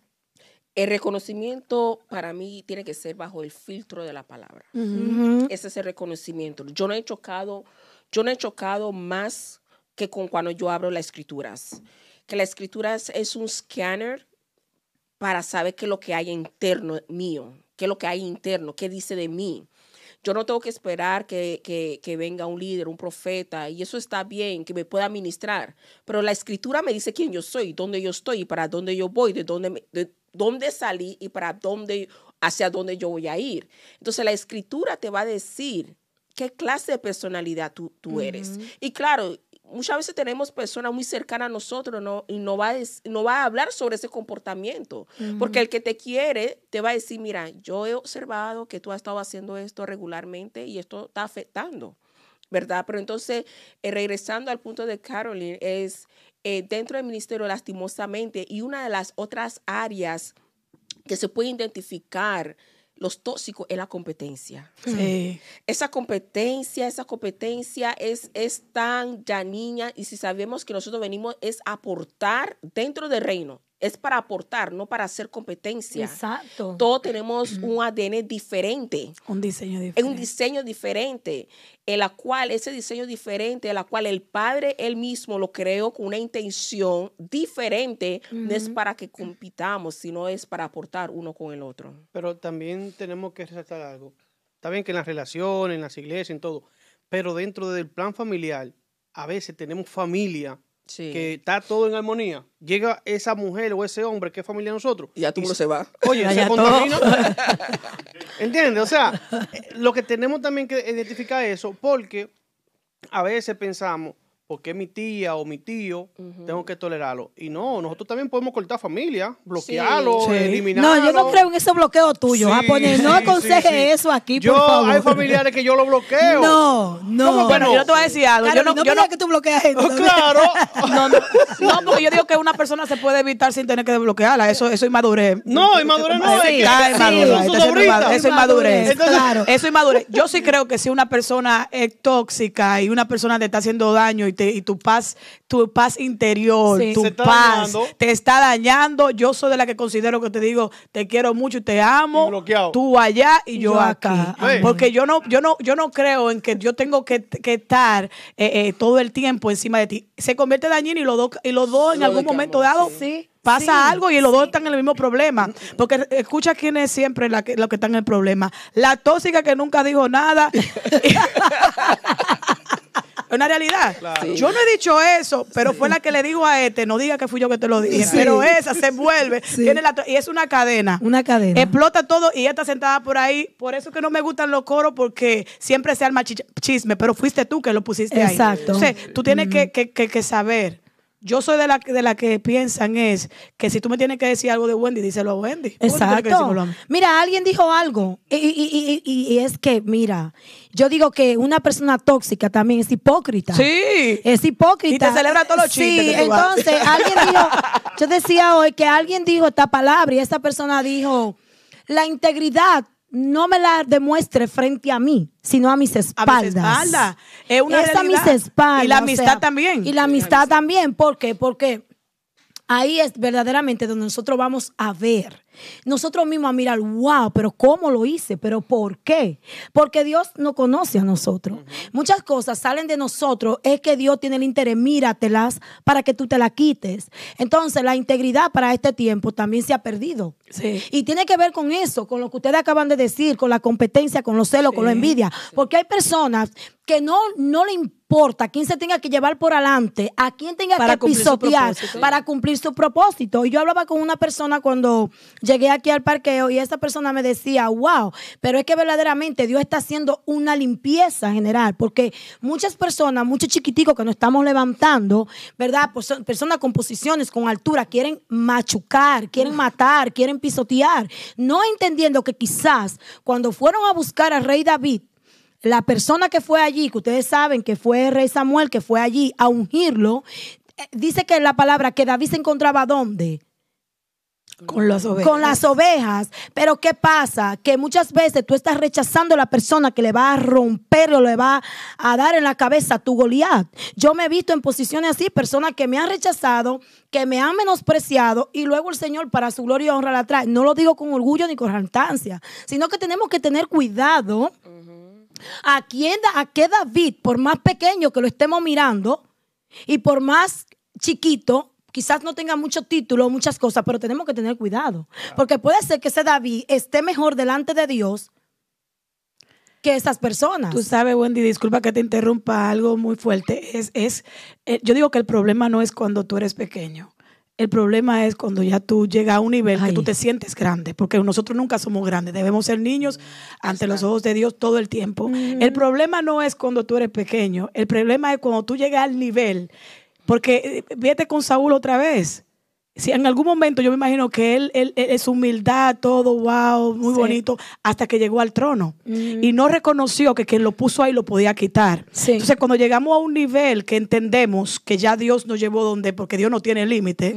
Speaker 3: El reconocimiento para mí tiene que ser bajo el filtro de la palabra. Ese es el reconocimiento. Yo no he chocado, yo no he chocado más que con cuando yo abro las escrituras. Que la escritura es, un scanner para saber qué es lo que hay interno mío, qué es lo que hay interno, qué dice de mí. Yo no tengo que esperar que, que- venga un líder, un profeta, y eso está bien, que me pueda ministrar. Pero la escritura me dice quién yo soy, dónde yo estoy, para dónde yo voy, de dónde, de dónde salí y para dónde, hacia dónde yo voy a ir. Entonces la escritura te va a decir qué clase de personalidad tú, tú eres. Y claro, muchas veces tenemos personas muy cercanas a nosotros ¿no? y no va, a, no va a hablar sobre ese comportamiento. Porque el que te quiere te va a decir, mira, yo he observado que tú has estado haciendo esto regularmente y esto está afectando. ¿Verdad? Pero entonces, eh, regresando al punto de Caroline, es eh, dentro del ministerio, lastimosamente, y una de las otras áreas que se puede identificar los tóxicos es la competencia.
Speaker 4: Sí.
Speaker 3: Esa competencia, esa competencia es, es tan ya niña y si sabemos que nosotros venimos es aportar dentro del reino, es para aportar, no para hacer competencia.
Speaker 2: Exacto.
Speaker 3: Todos tenemos un ADN diferente,
Speaker 4: Un diseño
Speaker 3: es
Speaker 4: diferente.
Speaker 3: un diseño diferente, en la cual ese diseño diferente, en la cual el Padre él mismo lo creó con una intención diferente, no es para que compitamos, sino es para aportar uno con el otro.
Speaker 1: Pero también tenemos que resaltar algo. Está bien que en las relaciones, en las iglesias, en todo, pero dentro del plan familiar, a veces tenemos familia
Speaker 3: Sí.
Speaker 1: que está todo en armonía. Llega esa mujer o ese hombre que es familia de nosotros.
Speaker 3: Y ya el mundo se va.
Speaker 1: Oye,
Speaker 4: Ya,
Speaker 1: se
Speaker 4: ya
Speaker 1: contamina. ¿Entiendes? O sea, eh, lo que tenemos también que identificar eso, porque a veces pensamos, porque es mi tía o mi tío, tengo que tolerarlo. Y no, nosotros también podemos cortar familia, bloquearlo,
Speaker 4: Sí.
Speaker 1: eliminarlo.
Speaker 2: No, yo no creo en ese bloqueo tuyo.
Speaker 1: Sí,
Speaker 2: poner- no
Speaker 1: sí,
Speaker 2: aconseje
Speaker 1: sí, sí.
Speaker 2: eso aquí,
Speaker 1: Yo,
Speaker 2: por favor.
Speaker 1: hay familiares que yo lo bloqueo.
Speaker 2: No, no.
Speaker 1: ¿Cómo que
Speaker 4: Bueno,
Speaker 1: no?
Speaker 4: yo te voy a decir algo.
Speaker 2: Claro,
Speaker 4: yo no,
Speaker 2: no
Speaker 4: yo no-
Speaker 2: que tú bloqueas gente.
Speaker 1: Oh,
Speaker 2: ¿no?
Speaker 1: claro.
Speaker 4: no, no, no, porque yo digo que una persona se puede evitar sin tener que desbloquearla. Eso, eso es inmadurez.
Speaker 1: No, inmadurez no, es
Speaker 4: eso es inmadurez, Eso es inmadurez.
Speaker 1: Entonces-
Speaker 2: claro.
Speaker 4: Eso es inmadurez. Yo sí creo que si una persona es tóxica y una persona te está haciendo daño y y tu paz, tu paz interior,
Speaker 2: Sí.
Speaker 4: tu
Speaker 1: Se está
Speaker 4: paz
Speaker 1: dañando.
Speaker 4: te está dañando. Yo soy de la que considero que te digo, te quiero mucho y te amo.
Speaker 1: Y.
Speaker 4: Tú allá y yo,
Speaker 2: Yo
Speaker 4: aquí.
Speaker 2: acá.
Speaker 4: Porque yo no, yo no, yo no creo en que yo tengo que, que estar eh, eh, todo el tiempo encima de ti. Se convierte dañino y los dos, y los dos en
Speaker 3: Lo
Speaker 4: algún momento dado
Speaker 2: sí.
Speaker 4: pasa
Speaker 2: Sí,
Speaker 4: algo y los dos están en el mismo problema. Porque escucha quién es siempre la que, lo que están en el problema. La tóxica que nunca dijo nada. Es una realidad.
Speaker 1: Claro.
Speaker 4: Yo no he dicho eso, pero fue la que le dijo a este, no diga que fui yo que te lo dije,
Speaker 2: Sí.
Speaker 4: pero esa se vuelve,
Speaker 2: Sí.
Speaker 4: tiene la y es una cadena.
Speaker 2: Una cadena.
Speaker 4: Explota todo y ella está sentada por ahí. Por eso que no me gustan los coros, porque siempre se arma chicha- chisme, pero fuiste tú que lo pusiste ahí.
Speaker 2: Exacto.
Speaker 4: Entonces, tú tienes que, que- que- que saber. Yo soy de la, de la que piensan es que si tú me tienes que decir algo de Wendy, díselo a Wendy. ¿Por qué tú tienes que
Speaker 2: Exacto.
Speaker 4: decírmelo a mí?
Speaker 2: Mira, alguien dijo algo. Y, y- y- y- y es que, mira, yo digo que una persona tóxica también es hipócrita.
Speaker 4: Sí.
Speaker 2: Es hipócrita.
Speaker 4: Y te celebra todos los chistes
Speaker 2: Sí, entonces alguien dijo, yo decía hoy que alguien dijo esta palabra y esta persona dijo, la integridad no me la demuestre frente a mí, sino a mis
Speaker 4: A
Speaker 2: espaldas.
Speaker 4: mis espaldas. Es una
Speaker 2: Es a mis espaldas.
Speaker 4: Y la
Speaker 2: o
Speaker 4: amistad
Speaker 2: sea,
Speaker 4: también.
Speaker 2: Y la amistad también. ¿Por qué? Porque ahí es verdaderamente donde nosotros vamos a ver. Nosotros mismos a mirar, wow, pero ¿cómo lo hice? ¿Pero por qué? Porque Dios no conoce a nosotros. Muchas cosas salen de nosotros, es que Dios tiene el interés, míratelas para que tú te la quites. Entonces, la integridad para este tiempo también se ha perdido.
Speaker 4: Sí.
Speaker 2: Y tiene que ver con eso, con lo que ustedes acaban de decir, con la competencia, con los celos, con la envidia. Porque hay personas que no, no le importa quién se tenga que llevar por adelante, a quién tenga
Speaker 4: Para
Speaker 2: que pisotear para cumplir su propósito. Y yo hablaba con una persona cuando llegué aquí al parqueo y esa persona me decía, wow, pero es que verdaderamente Dios está haciendo una limpieza general, porque muchas personas, muchos chiquiticos que nos estamos levantando, ¿verdad? Pues son personas con posiciones, con altura, quieren machucar, quieren matar, quieren pisotear, no entendiendo que quizás cuando fueron a buscar al rey David, la persona que fue allí, que ustedes saben que fue el rey Samuel, que fue allí a ungirlo, eh, dice que la palabra que David se encontraba ¿dónde?
Speaker 4: Con las ovejas.
Speaker 2: Con las ovejas. Pero ¿qué pasa? Que muchas veces tú estás rechazando a la persona que le va a romper o le va a dar en la cabeza a tu Goliat. Yo me he visto en posiciones así, personas que me han rechazado, que me han menospreciado y luego el Señor para su gloria y honra la trae. No lo digo con orgullo ni con jactancia, sino que tenemos que tener cuidado a quién, a qué David, por más pequeño que lo estemos mirando y por más chiquito, quizás no tenga mucho título, muchas cosas, pero tenemos que tener cuidado. Porque puede ser que ese David esté mejor delante de Dios que esas personas.
Speaker 4: Tú sabes, Wendy, disculpa que te interrumpa algo muy fuerte. Es, es, eh, yo digo que el problema no es cuando tú eres pequeño. El problema es cuando ya tú llegas a un nivel
Speaker 2: Ay.
Speaker 4: que tú te sientes grande, porque nosotros nunca somos grandes, debemos ser niños ante los ojos de Dios todo el tiempo. El problema no es cuando tú eres pequeño, el problema es cuando tú llegas al nivel, porque eh, vete con Saúl otra vez. Si en algún momento yo me imagino que él, él, él- es humildad, todo, wow, muy
Speaker 2: Sí.
Speaker 4: bonito, hasta que llegó al trono. Y no reconoció que quien lo puso ahí lo podía quitar.
Speaker 2: Sí.
Speaker 4: Entonces, cuando llegamos a un nivel que entendemos que ya Dios nos llevó donde, porque Dios no tiene límite,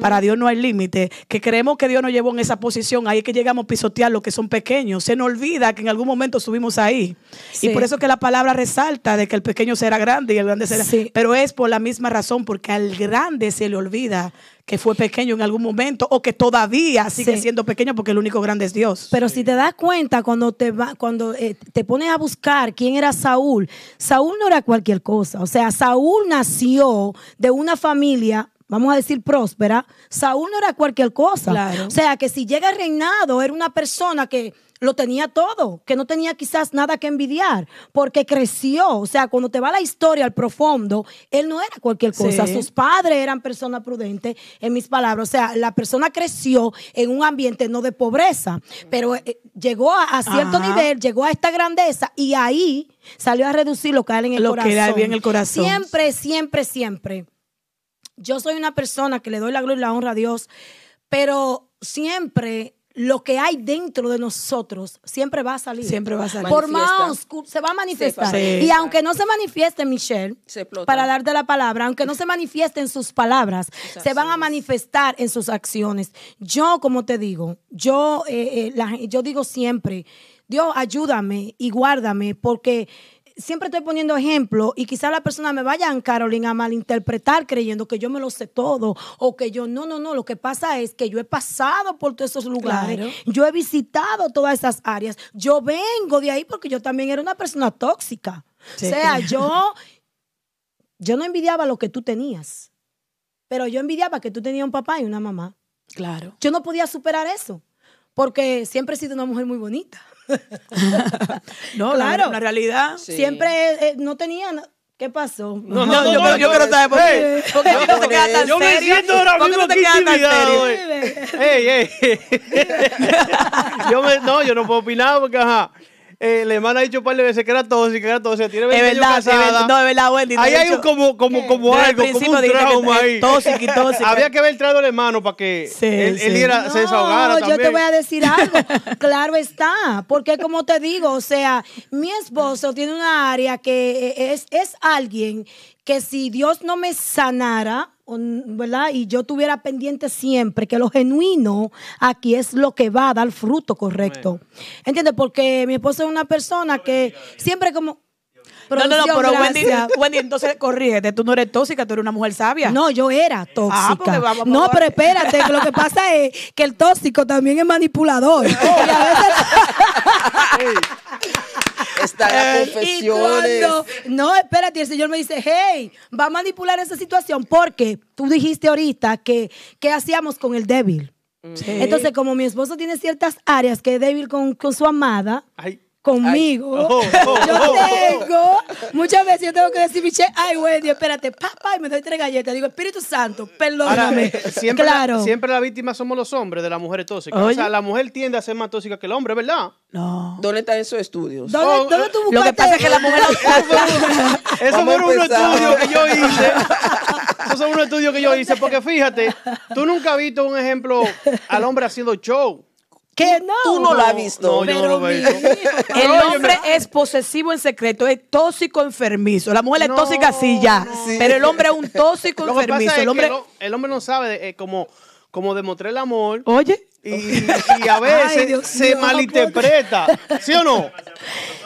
Speaker 4: para Dios no hay límite, que creemos que Dios nos llevó en esa posición, ahí es que llegamos a pisotear los que son pequeños. Se nos olvida que en algún momento subimos ahí.
Speaker 2: Sí.
Speaker 4: Y por eso que la palabra resalta de que el pequeño será grande y el grande será. Pero es por la misma razón, porque al grande se le olvida que fue pequeño en algún momento o que todavía sigue
Speaker 2: Sí.
Speaker 4: siendo pequeño porque el único grande es Dios.
Speaker 2: Pero si te das cuenta cuando te va, cuando eh, te pones a buscar quién era Saúl, Saúl no era cualquier cosa. O sea, Saúl nació de una familia, vamos a decir próspera. Saúl no era cualquier cosa.
Speaker 4: Claro.
Speaker 2: O sea, que si llega al reinado era una persona que lo tenía todo, que no tenía quizás nada que envidiar, porque creció. O sea, cuando te va la historia al profundo, él no era cualquier cosa.
Speaker 4: Sí.
Speaker 2: Sus padres eran personas prudentes, en mis palabras. O sea, la persona creció en un ambiente no de pobreza, pero eh, llegó a, a cierto
Speaker 4: Ajá.
Speaker 2: nivel, llegó a esta grandeza y ahí salió a reducir lo que hay en el
Speaker 4: Lo que
Speaker 2: corazón.
Speaker 4: había en el corazón.
Speaker 2: Siempre, siempre, siempre. Yo soy una persona que le doy la gloria y la honra a Dios, pero siempre lo que hay dentro de nosotros siempre va a salir.
Speaker 4: Siempre va a salir.
Speaker 2: Por más oscuro, se va a manifestar.
Speaker 4: Sí.
Speaker 2: Y aunque no se manifieste, Michelle,
Speaker 3: Se
Speaker 2: para darte la palabra, aunque no se manifieste en sus palabras, se van a manifestar en sus acciones. Yo, como te digo, yo, eh, eh, la- yo digo siempre, Dios, ayúdame y guárdame, porque siempre estoy poniendo ejemplo y quizá la persona me vaya, Carolina, a malinterpretar creyendo que yo me lo sé todo o que yo, no, no, no, lo que pasa es que yo he pasado por todos esos lugares,
Speaker 4: Claro.
Speaker 2: yo he visitado todas esas áreas, yo vengo de ahí porque yo también era una persona tóxica.
Speaker 4: Sí.
Speaker 2: O sea, yo, yo no envidiaba lo que tú tenías, pero yo envidiaba que tú tenías un papá y una mamá.
Speaker 4: Claro.
Speaker 2: Yo no podía superar eso porque siempre he sido una mujer muy bonita.
Speaker 4: No,
Speaker 2: Claro.
Speaker 4: la, la realidad.
Speaker 3: Sí.
Speaker 2: Siempre eh, no tenía. na- ¿Qué pasó?
Speaker 1: No,
Speaker 4: No,
Speaker 1: no,
Speaker 4: yo,
Speaker 1: no,
Speaker 4: quiero- yo quiero saber por qué.
Speaker 1: Ey,
Speaker 4: ¿Por qué tú no te quedas tan
Speaker 1: Yo me
Speaker 4: serio?
Speaker 1: siento ahora
Speaker 4: ¿Por qué
Speaker 1: mismo
Speaker 4: no te quedas tan
Speaker 1: intimidado,
Speaker 4: serio?
Speaker 1: güey. Ey, ey. yo me, no, yo no puedo opinar porque, ajá, eh, la hermana ha dicho un par de veces que era tóxica, que era tóxica, tiene 20
Speaker 4: Es verdad, es
Speaker 1: casada.
Speaker 4: verdad. No, es verdad, Wendy.
Speaker 1: Ahí hay un como, como, como
Speaker 4: desde el
Speaker 1: algo, como un trauma ahí.
Speaker 4: tóxica y tóxica.
Speaker 1: Había que haber traído al hermano para que
Speaker 4: Sí,
Speaker 1: él, él
Speaker 4: sí.
Speaker 1: diera- se desahogara
Speaker 2: No,
Speaker 1: también.
Speaker 2: yo te voy a decir algo. claro está. Porque como te digo, o sea, mi esposo tiene una área que es, es alguien que si Dios no me sanara, ¿verdad? Y yo tuviera pendiente siempre que lo genuino aquí es lo que va a dar fruto correcto. ¿Entiendes? Porque mi esposo es una persona que siempre como...
Speaker 4: No, no, no, pero Wendy. Wendy, entonces corrígete. Tú no eres tóxica, tú eres una mujer sabia.
Speaker 2: No, yo era tóxica.
Speaker 4: Ah, porque vamos-
Speaker 2: no,
Speaker 4: vamos a-
Speaker 2: pero espérate, que lo que pasa es que el tóxico también es manipulador. Y a veces-
Speaker 3: Están las
Speaker 2: y
Speaker 3: confesiones.
Speaker 2: cuando- no, espérate, el Señor me dice, hey, va a manipular esa situación porque tú dijiste ahorita que qué hacíamos con el débil. Entonces, como mi esposo tiene ciertas áreas que es débil con, con su amada,
Speaker 1: Ay.
Speaker 2: Conmigo,
Speaker 1: Ay. Oh, oh,
Speaker 2: yo
Speaker 1: oh,
Speaker 2: tengo, muchas veces yo tengo que decir, Michelle, ay, Wendy, espérate, papá, y me doy tres galletas. Digo, Espíritu Santo, perdóname.
Speaker 1: eh, siempre,
Speaker 2: claro.
Speaker 1: la, siempre la víctima somos los hombres de las mujeres tóxicas. O sea, la mujer tiende a ser más tóxica que el hombre, ¿verdad?
Speaker 4: No.
Speaker 3: ¿Dónde están esos estudios?
Speaker 2: ¿Dónde,
Speaker 1: Oh,
Speaker 2: dónde tú
Speaker 4: Lo que
Speaker 2: buscaste
Speaker 4: pasa es que la mujer...
Speaker 1: Eso unos
Speaker 3: empezar.
Speaker 1: estudios que yo hice. Esos son unos estudios que yo hice. Porque fíjate, tú nunca has visto un ejemplo al hombre haciendo show.
Speaker 2: Que no?
Speaker 3: Tú no lo has visto.
Speaker 1: No,
Speaker 2: Pero
Speaker 4: El hombre es posesivo en secreto, es tóxico enfermizo. La mujer es tóxica sí ya,
Speaker 1: no.
Speaker 4: pero el hombre es un tóxico
Speaker 1: Lo que
Speaker 4: enfermizo.
Speaker 1: pasa es
Speaker 4: El hombre,
Speaker 1: que el, el hombre no sabe eh, cómo, cómo demostrar el amor.
Speaker 4: oye,
Speaker 1: Y, y a veces
Speaker 2: Ay, Dios
Speaker 1: se
Speaker 2: mío,
Speaker 1: malinterpreta. ¿Sí o no?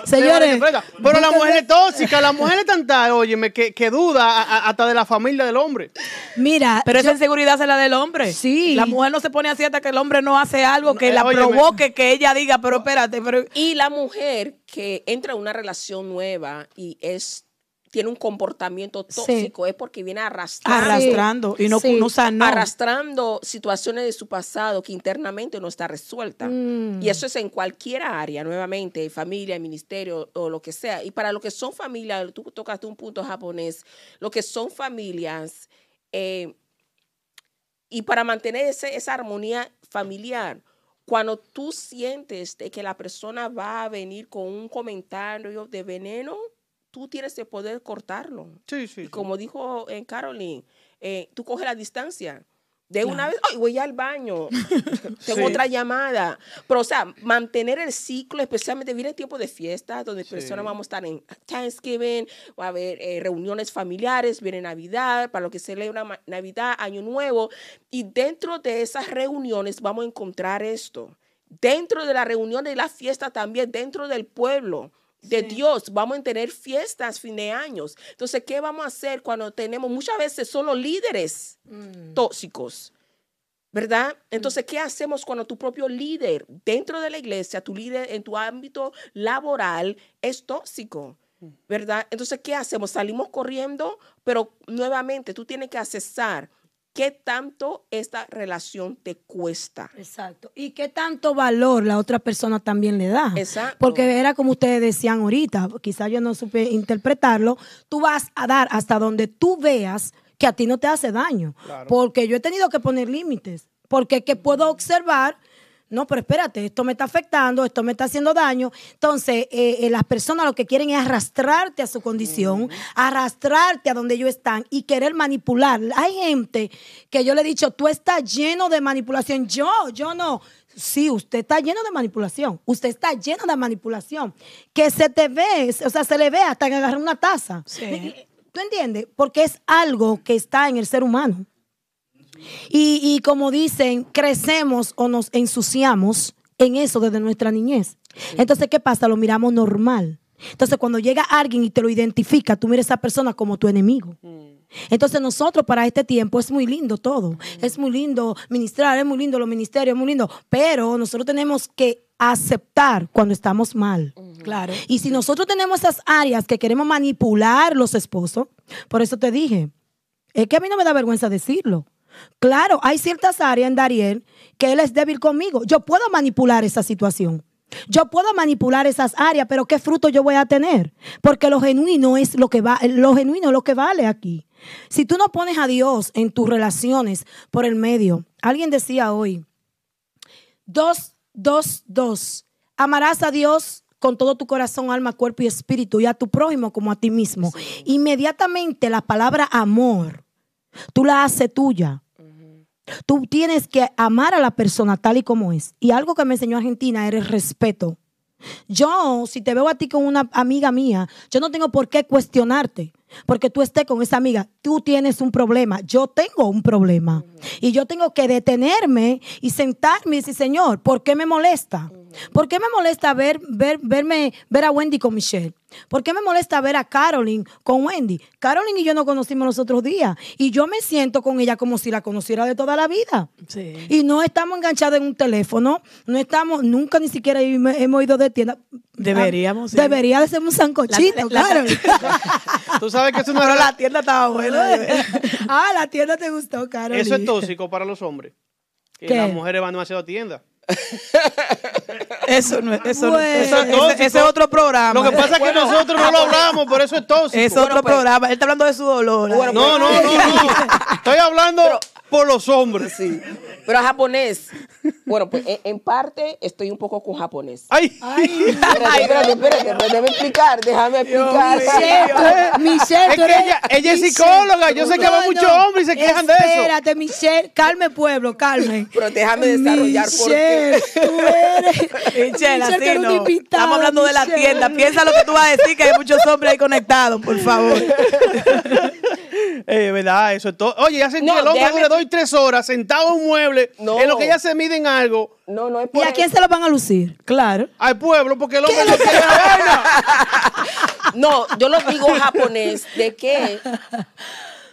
Speaker 1: Se
Speaker 2: Señores.
Speaker 1: Pero la mujer es tóxica, la mujer es tan tal, óyeme, que, que duda a- a- hasta de la familia del hombre.
Speaker 2: mira,
Speaker 4: pero
Speaker 2: yo-
Speaker 4: esa inseguridad es la del hombre.
Speaker 2: Sí.
Speaker 4: La mujer no se pone así hasta que el hombre no hace algo que
Speaker 1: Eh,
Speaker 4: la
Speaker 1: óyeme.
Speaker 4: provoque, que ella diga, pero espérate, pero...
Speaker 3: Y la mujer que entra en una relación nueva y es tiene un comportamiento
Speaker 2: Sí.
Speaker 3: tóxico es porque viene arrastrando,
Speaker 4: Arrastrando y no,
Speaker 2: Sí.
Speaker 4: no sanó.
Speaker 3: arrastrando situaciones de su pasado que internamente no está resuelta.
Speaker 2: Mm.
Speaker 3: Y eso es en cualquier área, nuevamente, familia, ministerio o lo que sea. Y para lo que son familias, tú tocaste un punto japonés, lo que son familias, eh, y para mantener ese- esa armonía familiar, cuando tú sientes de que la persona va a venir con un comentario de veneno, tú tienes que poder cortarlo.
Speaker 1: Sí, sí.
Speaker 3: Y como dijo en Caroline, eh, tú coges la distancia. De una vez, ay, voy al baño, tengo
Speaker 1: Sí.
Speaker 3: otra llamada. Pero, o sea, mantener el ciclo, especialmente viene tiempo de fiesta, donde
Speaker 1: Sí.
Speaker 3: personas vamos a estar en Thanksgiving, va a haber eh, reuniones familiares, viene Navidad, para lo que celebra Navidad, Año Nuevo. Y dentro de esas reuniones vamos a encontrar esto. Dentro de la reunión de la fiesta también, dentro del pueblo de Dios, vamos a tener fiestas fin de años. Entonces, ¿qué vamos a hacer cuando tenemos, muchas veces son los líderes tóxicos? ¿Verdad? Entonces, ¿qué hacemos cuando tu propio líder dentro de la iglesia, tu líder en tu ámbito laboral es tóxico? ¿Verdad? Entonces, ¿qué hacemos? Salimos corriendo, pero nuevamente tú tienes que accesar qué tanto esta relación te cuesta.
Speaker 2: Exacto. ¿Y qué tanto valor la otra persona también le da?
Speaker 3: Exacto.
Speaker 2: Porque era como ustedes decían ahorita, quizás yo no supe interpretarlo, tú vas a dar hasta donde tú veas que a ti no te hace daño.
Speaker 1: Claro.
Speaker 2: Porque yo he tenido que poner límites, porque es que puedo observar, no, pero espérate, esto me está afectando, esto me está haciendo daño. Entonces, eh, eh, las personas lo que quieren es arrastrarte a su condición, arrastrarte a donde ellos están y querer manipular. Hay gente que yo le he dicho, tú estás lleno de manipulación. Yo, yo no. Sí, usted está lleno de manipulación. Usted está lleno de manipulación. Que se te ve, o sea, se le ve hasta que agarra una taza.
Speaker 4: Sí.
Speaker 2: ¿Tú entiendes? Porque es algo que está en el ser humano. Y, y como dicen, crecemos o nos ensuciamos en eso desde nuestra niñez. Entonces, ¿qué pasa? Lo miramos normal. Entonces, cuando llega alguien y te lo identifica, tú miras a esa persona como tu enemigo. Entonces, nosotros para este tiempo es muy lindo todo. Es muy lindo ministrar, es muy lindo los ministerios, es muy lindo. Pero nosotros tenemos que aceptar cuando estamos mal.
Speaker 4: Claro.
Speaker 2: Y si nosotros tenemos esas áreas que queremos manipular los esposos, por eso te dije, es que a mí no me da vergüenza decirlo. Claro, hay ciertas áreas en Dariel que él es débil conmigo. Yo puedo manipular esa situación. Yo puedo manipular esas áreas, pero ¿qué fruto yo voy a tener? Porque lo genuino es lo que va, lo genuino es lo que vale aquí. Si tú no pones a Dios en tus relaciones por el medio, alguien decía hoy, dos, dos, dos, amarás a Dios con todo tu corazón, alma, cuerpo y espíritu y a tu prójimo como a ti mismo. Inmediatamente la palabra amor, tú la haces tuya. Tú tienes que amar a la persona tal y como es. Y algo que me enseñó Argentina era el respeto. Yo, si te veo a ti con una amiga mía, yo no tengo por qué cuestionarte. Porque tú estés con esa amiga, tú tienes un problema, yo tengo un problema. Y yo tengo que detenerme y sentarme y decir, Señor, ¿por qué me molesta? ¿Por qué me molesta ver, ver, verme, ver a Wendy con Michelle? ¿Por qué me molesta ver a Carolyn con Wendy? Carolyn y yo nos conocimos los otros días. Y yo me siento con ella como si la conociera de toda la vida.
Speaker 4: Sí.
Speaker 2: Y no estamos enganchados en un teléfono, no estamos, nunca ni siquiera hemos ido de tienda.
Speaker 4: Deberíamos, sí.
Speaker 2: Debería de ser un sancochito,
Speaker 4: La- la-
Speaker 2: claro.
Speaker 1: Tú sabes que eso no
Speaker 4: Pero
Speaker 1: es
Speaker 4: la tienda estaba buena.
Speaker 2: ah, la tienda te gustó, Carolyn.
Speaker 1: Eso es tóxico para los hombres. Que
Speaker 2: ¿Qué?
Speaker 1: las mujeres van demasiado a tiendas.
Speaker 4: Eso no es, eso, no-
Speaker 2: Bueno.
Speaker 4: eso-
Speaker 1: Eso es
Speaker 4: ese-
Speaker 1: tóxico.
Speaker 4: ese es otro programa.
Speaker 1: Lo que pasa es que nosotros no lo hablamos, por eso es tóxico.
Speaker 4: es otro
Speaker 3: Bueno, pues-
Speaker 4: programa. Él está hablando de su dolor.
Speaker 3: Bueno,
Speaker 1: No, no, no, no. Estoy hablando por los hombres.
Speaker 3: Sí. Pero japonés. Bueno, pues en, en parte estoy un poco con japonés.
Speaker 1: Ay,
Speaker 3: Espérate, espérate, espérate, déjame explicar, déjame explicar.
Speaker 2: Michelle, Michelle,
Speaker 1: Es
Speaker 2: tú
Speaker 1: que
Speaker 2: eres-
Speaker 1: ella- ella es
Speaker 2: Michelle.
Speaker 1: psicóloga, yo sé que va muchos hombres y se quejan de eso.
Speaker 2: Espérate, Michelle, calme pueblo, calme.
Speaker 3: Pero déjame desarrollar por qué.
Speaker 2: Michelle, tú eres.
Speaker 4: Michelle,
Speaker 2: Michelle,
Speaker 4: así no.
Speaker 2: invitada,
Speaker 4: Estamos hablando de la tienda. Piensa lo que tú vas a decir, que hay muchos hombres ahí conectados, por favor.
Speaker 1: Eh, verdad, eso es todo. Oye, hacen
Speaker 3: No,
Speaker 1: que el hombre
Speaker 3: déjame-
Speaker 1: dure dos y tres horas sentado en un mueble
Speaker 3: No.
Speaker 1: en lo que ella se mide en algo
Speaker 3: No, no es
Speaker 2: ¿Y a quién se lo van a lucir? Claro.
Speaker 1: al pueblo porque el hombre no quiere la vaina.
Speaker 3: No, yo lo digo japonés de que,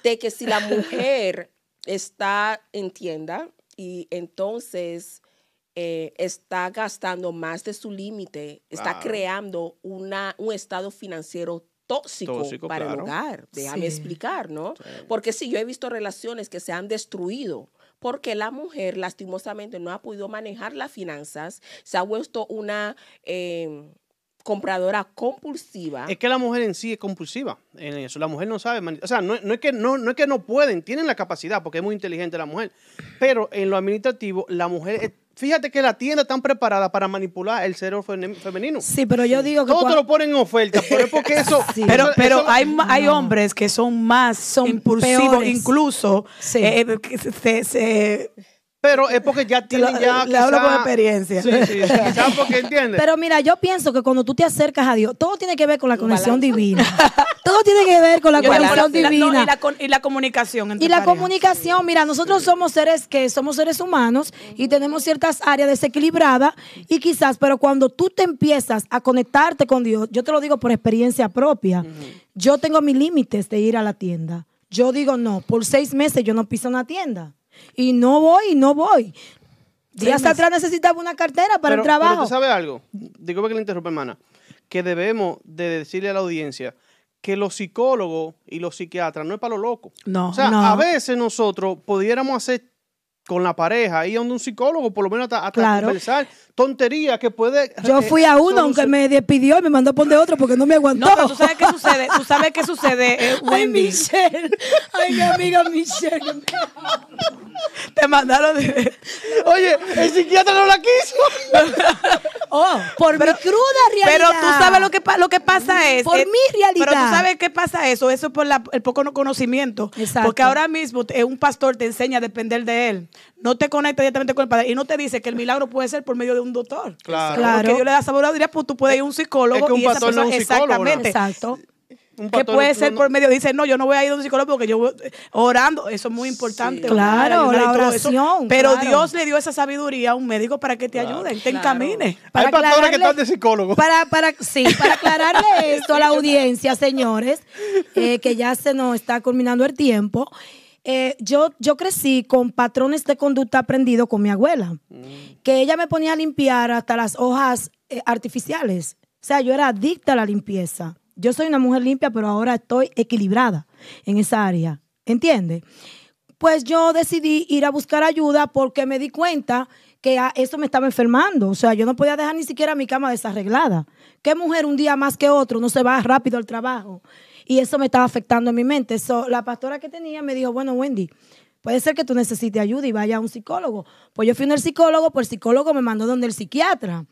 Speaker 3: de que si la mujer está en tienda y entonces eh, está gastando más de su límite, está creando una, un estado financiero tóxico,
Speaker 1: Tóxico,
Speaker 3: para
Speaker 1: claro.
Speaker 3: el hogar. Déjame
Speaker 2: Sí.
Speaker 3: explicar, ¿no? Porque sí, yo he visto relaciones que se han destruido porque la mujer lastimosamente no ha podido manejar las finanzas, se ha vuelto una eh, compradora compulsiva.
Speaker 1: Es que la mujer en sí es compulsiva en eso. La mujer no sabe. O sea, no, no es que no, no es que no pueden, tienen la capacidad porque es muy inteligente la mujer. Pero en lo administrativo, la mujer. es- Fíjate que la tienda están preparada para manipular el cerebro femenino.
Speaker 2: Sí, pero yo digo que.
Speaker 1: Todo te lo ponen en oferta, pero es porque eso.
Speaker 2: Sí.
Speaker 4: Pero,
Speaker 1: eso-
Speaker 4: pero
Speaker 1: eso-
Speaker 4: hay, hay hombres que son más
Speaker 2: Son
Speaker 4: impulsivos,
Speaker 2: peores.
Speaker 4: incluso
Speaker 2: Sí.
Speaker 4: eh, eh, se- se-
Speaker 1: Pero es porque ya tienen
Speaker 4: lo-
Speaker 1: ya.
Speaker 4: le hablo con experiencia.
Speaker 1: Sí, sí, sí, quizás porque entiendes.
Speaker 2: Pero mira, yo pienso que cuando tú te acercas a Dios, todo tiene que ver con la conexión divina. todo tiene que ver con la conexión
Speaker 3: balance.
Speaker 4: La- no,
Speaker 2: divina.
Speaker 4: y, la, con- y la comunicación. entre
Speaker 2: Y la comunicación, mira, nosotros somos seres que somos seres humanos y tenemos ciertas áreas desequilibradas y quizás, pero cuando tú te empiezas a conectarte con Dios, yo te lo digo por experiencia propia, yo tengo mis límites de ir a la tienda. Yo digo, no, por seis meses yo no piso una tienda y no voy y no voy. Días atrás necesitaba una cartera para
Speaker 1: pero,
Speaker 2: el trabajo.
Speaker 1: Pero tú sabes algo. Digo que le interrumpa, hermana. Que debemos de decirle a la audiencia que los psicólogos y los psiquiatras no es para los locos.
Speaker 4: No.
Speaker 1: O sea,
Speaker 2: No.
Speaker 1: a veces nosotros pudiéramos hacer con la pareja, ir donde un psicólogo, por lo menos hasta, hasta
Speaker 2: Claro.
Speaker 1: conversar tonterías que puede.
Speaker 2: Yo
Speaker 1: eh,
Speaker 2: fui a uno, aunque me despidió y me mandó a poner otro porque no me aguantó.
Speaker 4: No, pero tú sabes qué sucede. Tú sabes qué sucede, eh,
Speaker 2: Ay,
Speaker 4: Wendy.
Speaker 2: Michelle. Ay, mi amiga Michelle.
Speaker 4: Te mandaron de-
Speaker 1: Oye, el psiquiatra no la quiso.
Speaker 2: Oh, por mi cruda realidad.
Speaker 4: Pero tú sabes lo que, pa- lo que pasa es.
Speaker 2: Por
Speaker 4: eh,
Speaker 2: mi realidad.
Speaker 4: Pero tú sabes qué pasa eso. Eso es por la- el poco no conocimiento.
Speaker 2: Exacto.
Speaker 4: Porque ahora mismo eh, un pastor te enseña a depender de él. No te conecta directamente con el padre. Y no te dice que el milagro puede ser por medio de un doctor.
Speaker 1: Claro.
Speaker 2: Claro.
Speaker 4: Porque Dios le da sabiduría, pues tú puedes ir a un psicólogo
Speaker 1: Es que un
Speaker 4: y esa
Speaker 1: no es
Speaker 4: persona-
Speaker 1: un psicólogo, ¿no?
Speaker 4: exactamente.
Speaker 2: Exacto.
Speaker 4: Que puede ser
Speaker 1: no-
Speaker 4: por medio, dice, no, yo no voy a ir a un psicólogo porque yo voy- orando, eso es muy importante.
Speaker 2: Sí. Claro, la
Speaker 4: eso.
Speaker 2: oración,
Speaker 4: Pero
Speaker 2: claro.
Speaker 4: Dios le dio esa sabiduría a un médico para que te ayude, te
Speaker 3: claro.
Speaker 4: encamine.
Speaker 1: Hay
Speaker 2: Para
Speaker 1: pastores que están de psicólogo.
Speaker 2: Para, para, sí, para aclararle esto a la audiencia, señores, eh, que ya se nos está culminando el tiempo. Eh, yo, yo crecí con patrones de conducta aprendidos con mi abuela, que ella me ponía a limpiar hasta las hojas eh, artificiales. O sea, yo era adicta a la limpieza. Yo soy una mujer limpia, pero ahora estoy equilibrada en esa área. ¿Entiendes? Pues yo decidí ir a buscar ayuda porque me di cuenta que ah, eso me estaba enfermando. O sea, yo no podía dejar ni siquiera mi cama desarreglada. ¿Qué mujer un día más que otro no se va rápido al trabajo? Y eso me estaba afectando en mi mente. So, la pastora que tenía me dijo, bueno, Wendy, puede ser que tú necesites ayuda y vaya a un psicólogo. Pues yo fui al psicólogo, pues el psicólogo me mandó donde el psiquiatra.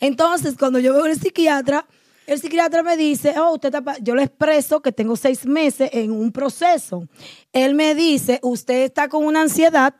Speaker 2: Entonces, cuando yo veo al psiquiatra, el psiquiatra me dice, oh, usted está pa-". yo le expreso que tengo seis meses en un proceso. Él me dice, usted está con una ansiedad,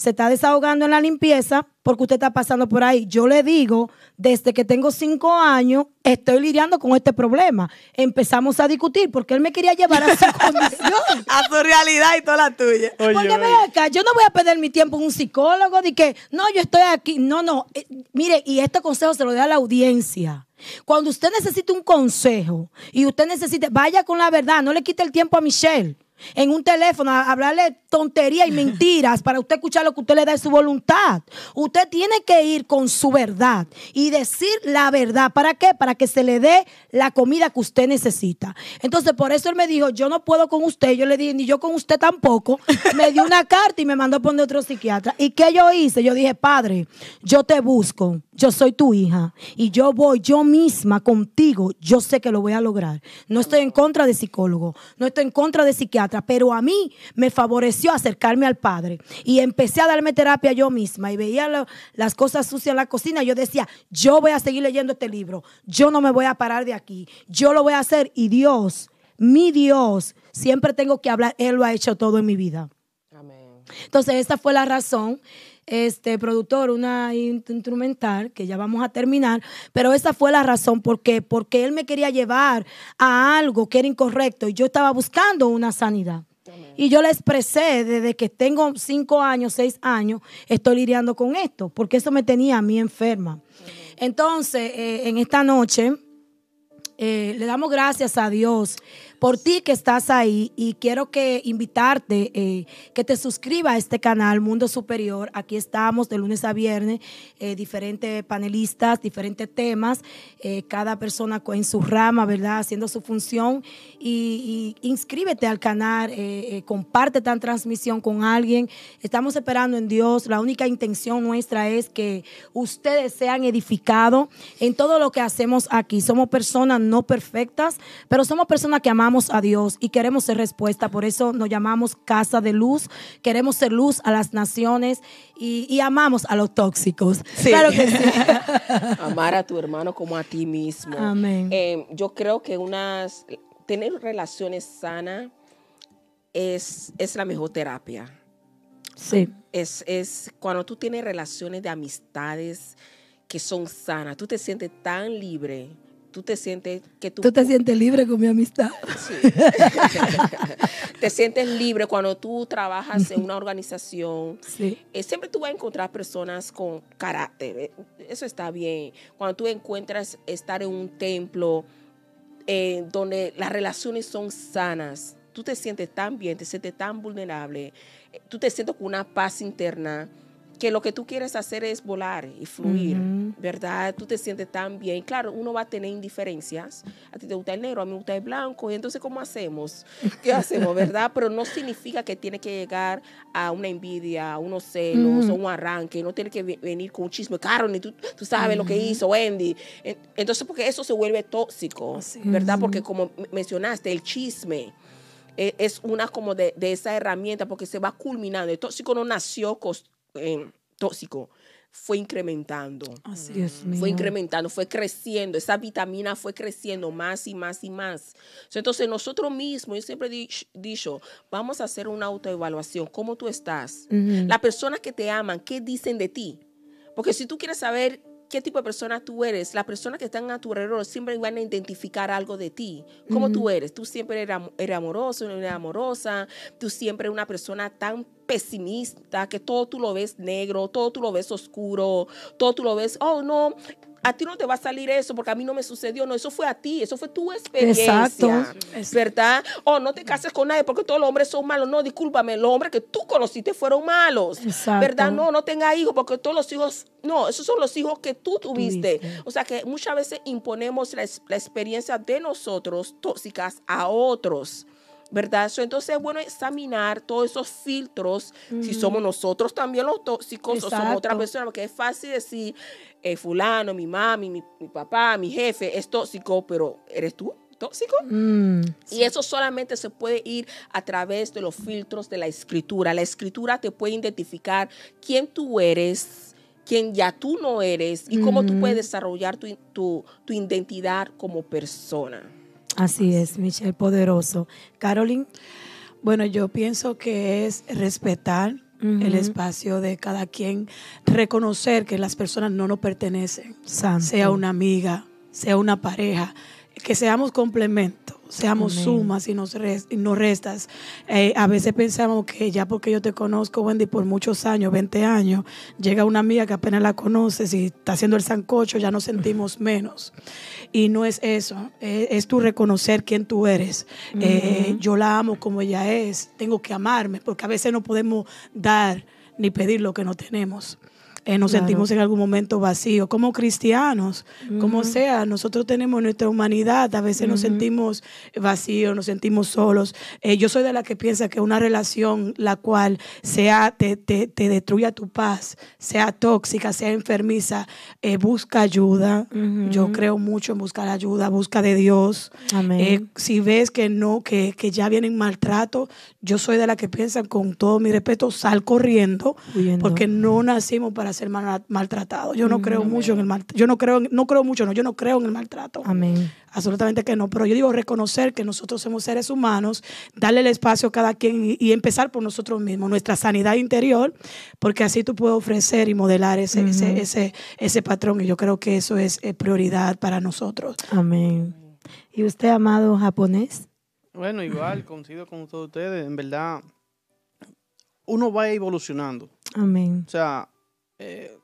Speaker 2: se está desahogando en la limpieza porque usted está pasando por ahí. Yo le digo, desde que tengo cinco años, estoy lidiando con este problema. Empezamos a discutir porque él me quería llevar a su condición.
Speaker 4: A su realidad y toda la tuya.
Speaker 1: Oye,
Speaker 2: Porque
Speaker 1: oye.
Speaker 2: acá, yo no voy a perder mi tiempo en un psicólogo de que, no, yo estoy aquí. No, no. Eh, mire, y este consejo se lo da a la audiencia. Cuando usted necesite un consejo y usted necesite, vaya con la verdad, no le quite el tiempo a Michelle. En un teléfono, a hablarle tontería y mentiras para usted escuchar lo que usted le da de su voluntad. Usted tiene que ir con su verdad y decir la verdad. ¿Para qué? Para que se le dé la comida que usted necesita. Entonces, por eso él me dijo, yo no puedo con usted. Yo le dije, ni yo con usted tampoco. Me dio una carta y me mandó a poner otro psiquiatra. ¿Y qué yo hice? Yo dije, padre, yo te busco. Yo soy tu hija. Y yo voy yo misma contigo. Yo sé que lo voy a lograr. No estoy en contra de psicólogo. No estoy en contra de psiquiatra. Pero a mí me favoreció acercarme al padre. Y empecé a darme terapia yo misma. Y veía lo- las cosas sucias en la cocina. Yo decía, yo voy a seguir leyendo este libro. Yo no me voy a parar de aquí. Yo lo voy a hacer. Y Dios, mi Dios, siempre tengo que hablar. Él lo ha hecho todo en mi vida.
Speaker 3: Amén.
Speaker 2: Entonces, esa fue la razón. Este productor, una in- instrumental, que ya vamos a terminar, pero esa fue la razón, porque porque él me quería llevar a algo que era incorrecto y yo estaba buscando una sanidad. Y yo le expresé desde que tengo cinco años, seis años, estoy lidiando con esto, porque eso me tenía a mí enferma. Entonces, eh, en esta noche, eh, le damos gracias a Dios por ti que estás ahí y quiero que invitarte eh, que te suscribas a este canal Mundo Superior. Aquí estamos de lunes a viernes, eh, diferentes panelistas, diferentes temas, eh, cada persona en su rama, ¿verdad? Haciendo su función y, inscríbete al canal, eh, comparte esta transmisión con alguien. Estamos esperando en Dios. La única intención nuestra es que ustedes sean edificados en todo lo que hacemos aquí. Somos personas no perfectas, pero somos personas que amamos a Dios y queremos ser respuesta. Por eso nos llamamos Casa de Luz. Queremos ser luz a las naciones y, y amamos a los tóxicos. Claro que sí.
Speaker 3: Amar a tu hermano como a ti mismo.
Speaker 2: Amén.
Speaker 3: Eh, yo creo que unas tener relaciones sanas es, es la mejor terapia.
Speaker 2: Sí.
Speaker 3: Es, es cuando tú tienes relaciones de amistades que son sanas, tú te sientes tan libre, tú te sientes que tú,
Speaker 2: Tú te sientes libre con mi amistad.
Speaker 3: Sí. te sientes libre cuando tú trabajas en una organización.
Speaker 2: Sí.
Speaker 3: Eh, siempre tú vas a encontrar personas con carácter. eh, Eso está bien. Cuando tú encuentras estar en un templo eh, donde las relaciones son sanas, tú te sientes tan bien, te sientes tan vulnerable, tú te sientes con una paz interna que lo que tú quieres hacer es volar y fluir. ¿verdad? Tú te sientes tan bien. Claro, uno va a tener indiferencias. A ti te gusta el negro, a mí me gusta el blanco. Y entonces, ¿cómo hacemos? ¿Qué hacemos, verdad? Pero no significa que tiene que llegar a una envidia, a unos celos,
Speaker 2: Ujú.
Speaker 3: o un arranque. No tiene que ve- venir con un chisme. Carol, tú, tú sabes lo que hizo Wendy. En- Entonces, porque eso se vuelve tóxico,
Speaker 4: Así
Speaker 3: ¿verdad? Porque como mencionaste, el chisme eh, es una como de, de esa herramienta porque se va culminando. El tóxico no nació eh, tóxico, fue incrementando.
Speaker 2: Así Dios mío.
Speaker 3: Fue incrementando, fue creciendo, esa vitamina fue creciendo más y más y más. Entonces nosotros mismos, yo siempre he dich- dicho, vamos a hacer una autoevaluación, ¿cómo tú estás? Las personas que te aman, ¿qué dicen de ti? Porque si tú quieres saber qué tipo de persona tú eres. Las personas que están a tu alrededor siempre van a identificar algo de ti. ¿Cómo tú eres? Tú siempre eres, eres amoroso, eres amorosa. Tú siempre eres una persona tan pesimista que todo tú lo ves negro, todo tú lo ves oscuro, todo tú lo ves, oh no, a ti no te va a salir eso porque a mí no me sucedió. No, eso fue a ti, eso fue tu experiencia.
Speaker 2: Exacto.
Speaker 3: ¿Verdad? O no te cases con nadie porque todos los hombres son malos. No, discúlpame, los hombres que tú conociste fueron malos.
Speaker 2: Exacto.
Speaker 3: ¿Verdad? No, no tenga hijos porque todos los hijos, no, esos son los hijos que tú tuviste.
Speaker 2: Tuviste.
Speaker 3: O sea que muchas veces imponemos la, la experiencia de nosotros tóxicas a otros. ¿Verdad? So, entonces es bueno examinar todos esos filtros, si somos nosotros también los tóxicos o somos otra persona, porque es fácil decir, eh, fulano, mi mami, mi, mi papá, mi jefe es tóxico, pero ¿eres tú tóxico?
Speaker 2: Mm,
Speaker 3: Y eso solamente se puede ir a través de los filtros de la escritura. La escritura te puede identificar quién tú eres, quién ya tú no eres y cómo tú puedes desarrollar tu, tu, tu identidad como persona.
Speaker 2: Así es, Michelle, poderoso. Carolyn.
Speaker 4: Bueno, yo pienso que es respetar el espacio de cada quien, reconocer que las personas no nos pertenecen,
Speaker 2: Santo.
Speaker 4: sea una amiga, sea una pareja, que seamos complementos, seamos
Speaker 2: Amén.
Speaker 4: sumas y nos, y no restas. Eh, a veces pensamos que ya porque yo te conozco, Wendy, por muchos años, 20 años, llega una amiga que apenas la conoces y está haciendo el sancocho, ya nos sentimos menos. Y no es eso, eh, es tu reconocer quién tú eres. Eh, yo la amo como ella es, tengo que amarme, porque a veces no podemos dar ni pedir lo que no tenemos. Eh, nos
Speaker 2: Claro.
Speaker 4: sentimos en algún momento vacíos, como cristianos, como sea, nosotros tenemos nuestra humanidad, a veces nos sentimos vacíos, nos sentimos solos. Eh, yo soy de la que piensa que una relación la cual sea te, te, te destruya tu paz, sea tóxica, sea enfermiza, eh, busca ayuda. Yo creo mucho en buscar ayuda, busca de Dios.
Speaker 2: Amén.
Speaker 4: Si ves que no, que, que ya vienen maltrato, yo soy de la que piensa con todo mi respeto, sal corriendo,
Speaker 2: Huyendo.
Speaker 4: porque no nacimos para ser mal- maltratados. Yo no creo mucho en el maltrato. Yo no creo, en- no creo mucho, no, yo no creo en el maltrato.
Speaker 2: Amén.
Speaker 4: Absolutamente que no, pero yo digo reconocer que nosotros somos seres humanos, darle el espacio a cada quien y, y empezar por nosotros mismos, nuestra sanidad interior, porque así tú puedes ofrecer y modelar ese, ese, ese, ese patrón y yo creo que eso es eh, prioridad para nosotros.
Speaker 2: Amén. ¿Y usted, amado japonés?
Speaker 1: Bueno, igual, coincido con todos ustedes. En verdad, uno va evolucionando.
Speaker 2: Amén.
Speaker 1: O sea, eh,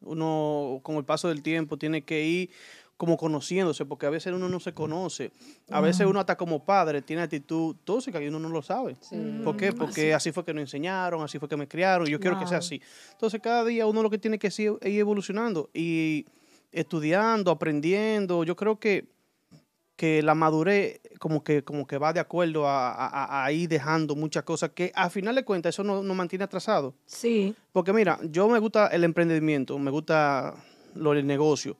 Speaker 1: uno con el paso del tiempo tiene que ir como conociéndose, porque a veces uno no se conoce. A veces uno hasta como padre tiene actitud tóxica y uno no lo sabe. ¿Por qué? Porque así fue que nos enseñaron, así fue que me criaron, y yo quiero que sea así. Entonces cada día uno lo que tiene que es ir ir evolucionando y estudiando, aprendiendo. Yo creo que, que la madurez como que, como que va de acuerdo a, a- a- a ir dejando muchas cosas que a final de cuentas eso no nos mantiene atrasado.
Speaker 2: Sí.
Speaker 1: Porque mira, yo me gusta el emprendimiento, me gusta lo del negocio.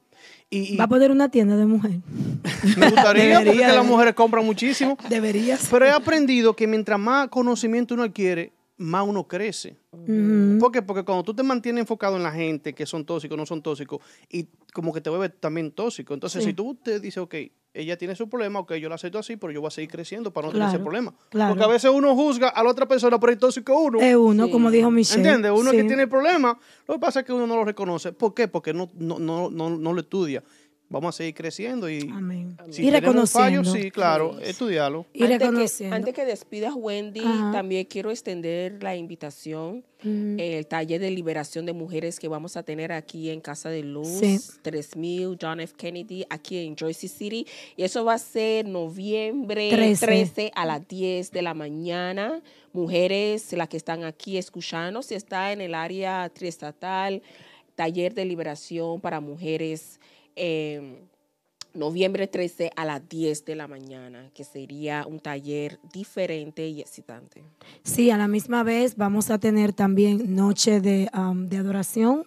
Speaker 1: Y, y
Speaker 2: Va a poner una tienda de mujer.
Speaker 1: me gustaría,
Speaker 4: Debería,
Speaker 1: las mujeres compran muchísimo.
Speaker 4: Deberías.
Speaker 1: Pero he aprendido que mientras más conocimiento uno adquiere, más uno crece.
Speaker 2: Ujú.
Speaker 1: ¿Por qué? Porque cuando tú te mantienes enfocado en la gente que son tóxicos, no son tóxicos, y como que te vuelves también tóxico. Entonces,
Speaker 2: Sí.
Speaker 1: si tú te dices, ok, ella tiene su problema, ok, yo la acepto así, pero yo voy a seguir creciendo para no
Speaker 2: Claro,
Speaker 1: tener ese problema.
Speaker 2: claro.
Speaker 1: Porque a veces uno juzga a la otra persona por el tóxico uno.
Speaker 2: Es uno, como dijo Michelle.
Speaker 1: ¿Entiendes? Uno
Speaker 2: Sí.
Speaker 1: que tiene el problema, lo que pasa es que uno no lo reconoce. ¿Por qué? Porque no, no, no, no, no lo estudia. Vamos a seguir creciendo y
Speaker 2: Amén.
Speaker 1: si
Speaker 2: y
Speaker 1: fallo,
Speaker 2: reconociendo.
Speaker 1: sí, claro, estudiarlo.
Speaker 2: Y
Speaker 3: antes,
Speaker 2: reconociendo.
Speaker 3: que, antes que despidas, Wendy,
Speaker 2: Ajá.
Speaker 3: también quiero extender la invitación,
Speaker 2: Ujú.
Speaker 3: el taller de liberación de mujeres que vamos a tener aquí en Casa de Luz,
Speaker 2: Sí.
Speaker 3: 3000 John F. Kennedy, aquí en Jersey City. Y eso va a ser noviembre
Speaker 2: 13.
Speaker 3: 13, a las 10 de la mañana. Mujeres, las que están aquí escuchando, si está en el área triestatal, taller de liberación para mujeres. Eh, noviembre 13 a las 10 de la mañana, que sería un taller diferente y excitante.
Speaker 2: Sí, a la misma vez vamos a tener también noche de, am, de adoración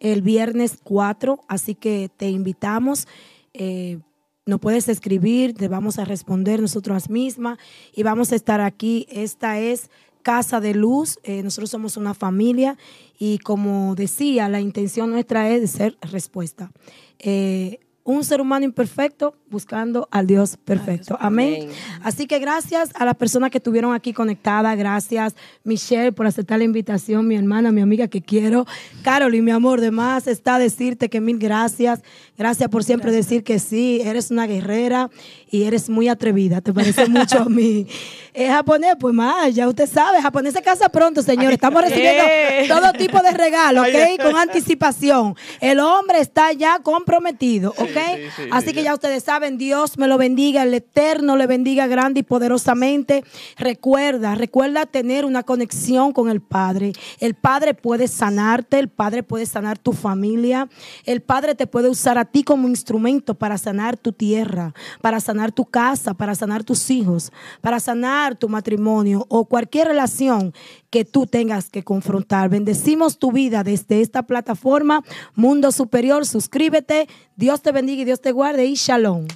Speaker 2: el viernes 4, así que te invitamos. Eh, nos puedes escribir, te vamos a responder nosotras mismas y vamos a estar aquí. Esta es Casa de Luz, eh, nosotros somos una familia y como decía, la intención nuestra es de ser respuesta. Eh, un ser humano imperfecto buscando al Dios perfecto. Amén. Así que gracias a las personas que estuvieron aquí conectadas. Gracias, Michelle, por aceptar la invitación. Mi hermana, mi amiga que quiero. Carolyn, mi amor, de más está decirte que mil gracias. Gracias por siempre decir que sí. Eres una guerrera y eres muy atrevida. Te parece mucho a mí. Es japonés, pues más, ya usted sabe. Japonés se casa pronto, señor. Estamos recibiendo
Speaker 4: Eh.
Speaker 2: todo tipo de regalos, ¿ok? Con anticipación. El hombre está ya comprometido, ¿ok?
Speaker 1: sí, sí,
Speaker 2: Así
Speaker 1: sí,
Speaker 2: que ya. ustedes saben, Dios me lo bendiga, el Eterno le bendiga grande y poderosamente. Recuerda, recuerda tener una conexión con el Padre. El Padre puede sanarte, el Padre puede sanar tu familia, el Padre te puede usar a ti como instrumento para sanar tu tierra, para sanar tu casa, para sanar tus hijos, para sanar tu matrimonio o cualquier relación que tú tengas que confrontar. Bendecimos tu vida desde esta plataforma, Mundo Superior. Suscríbete. Dios te bendiga y Dios te guarde y shalom.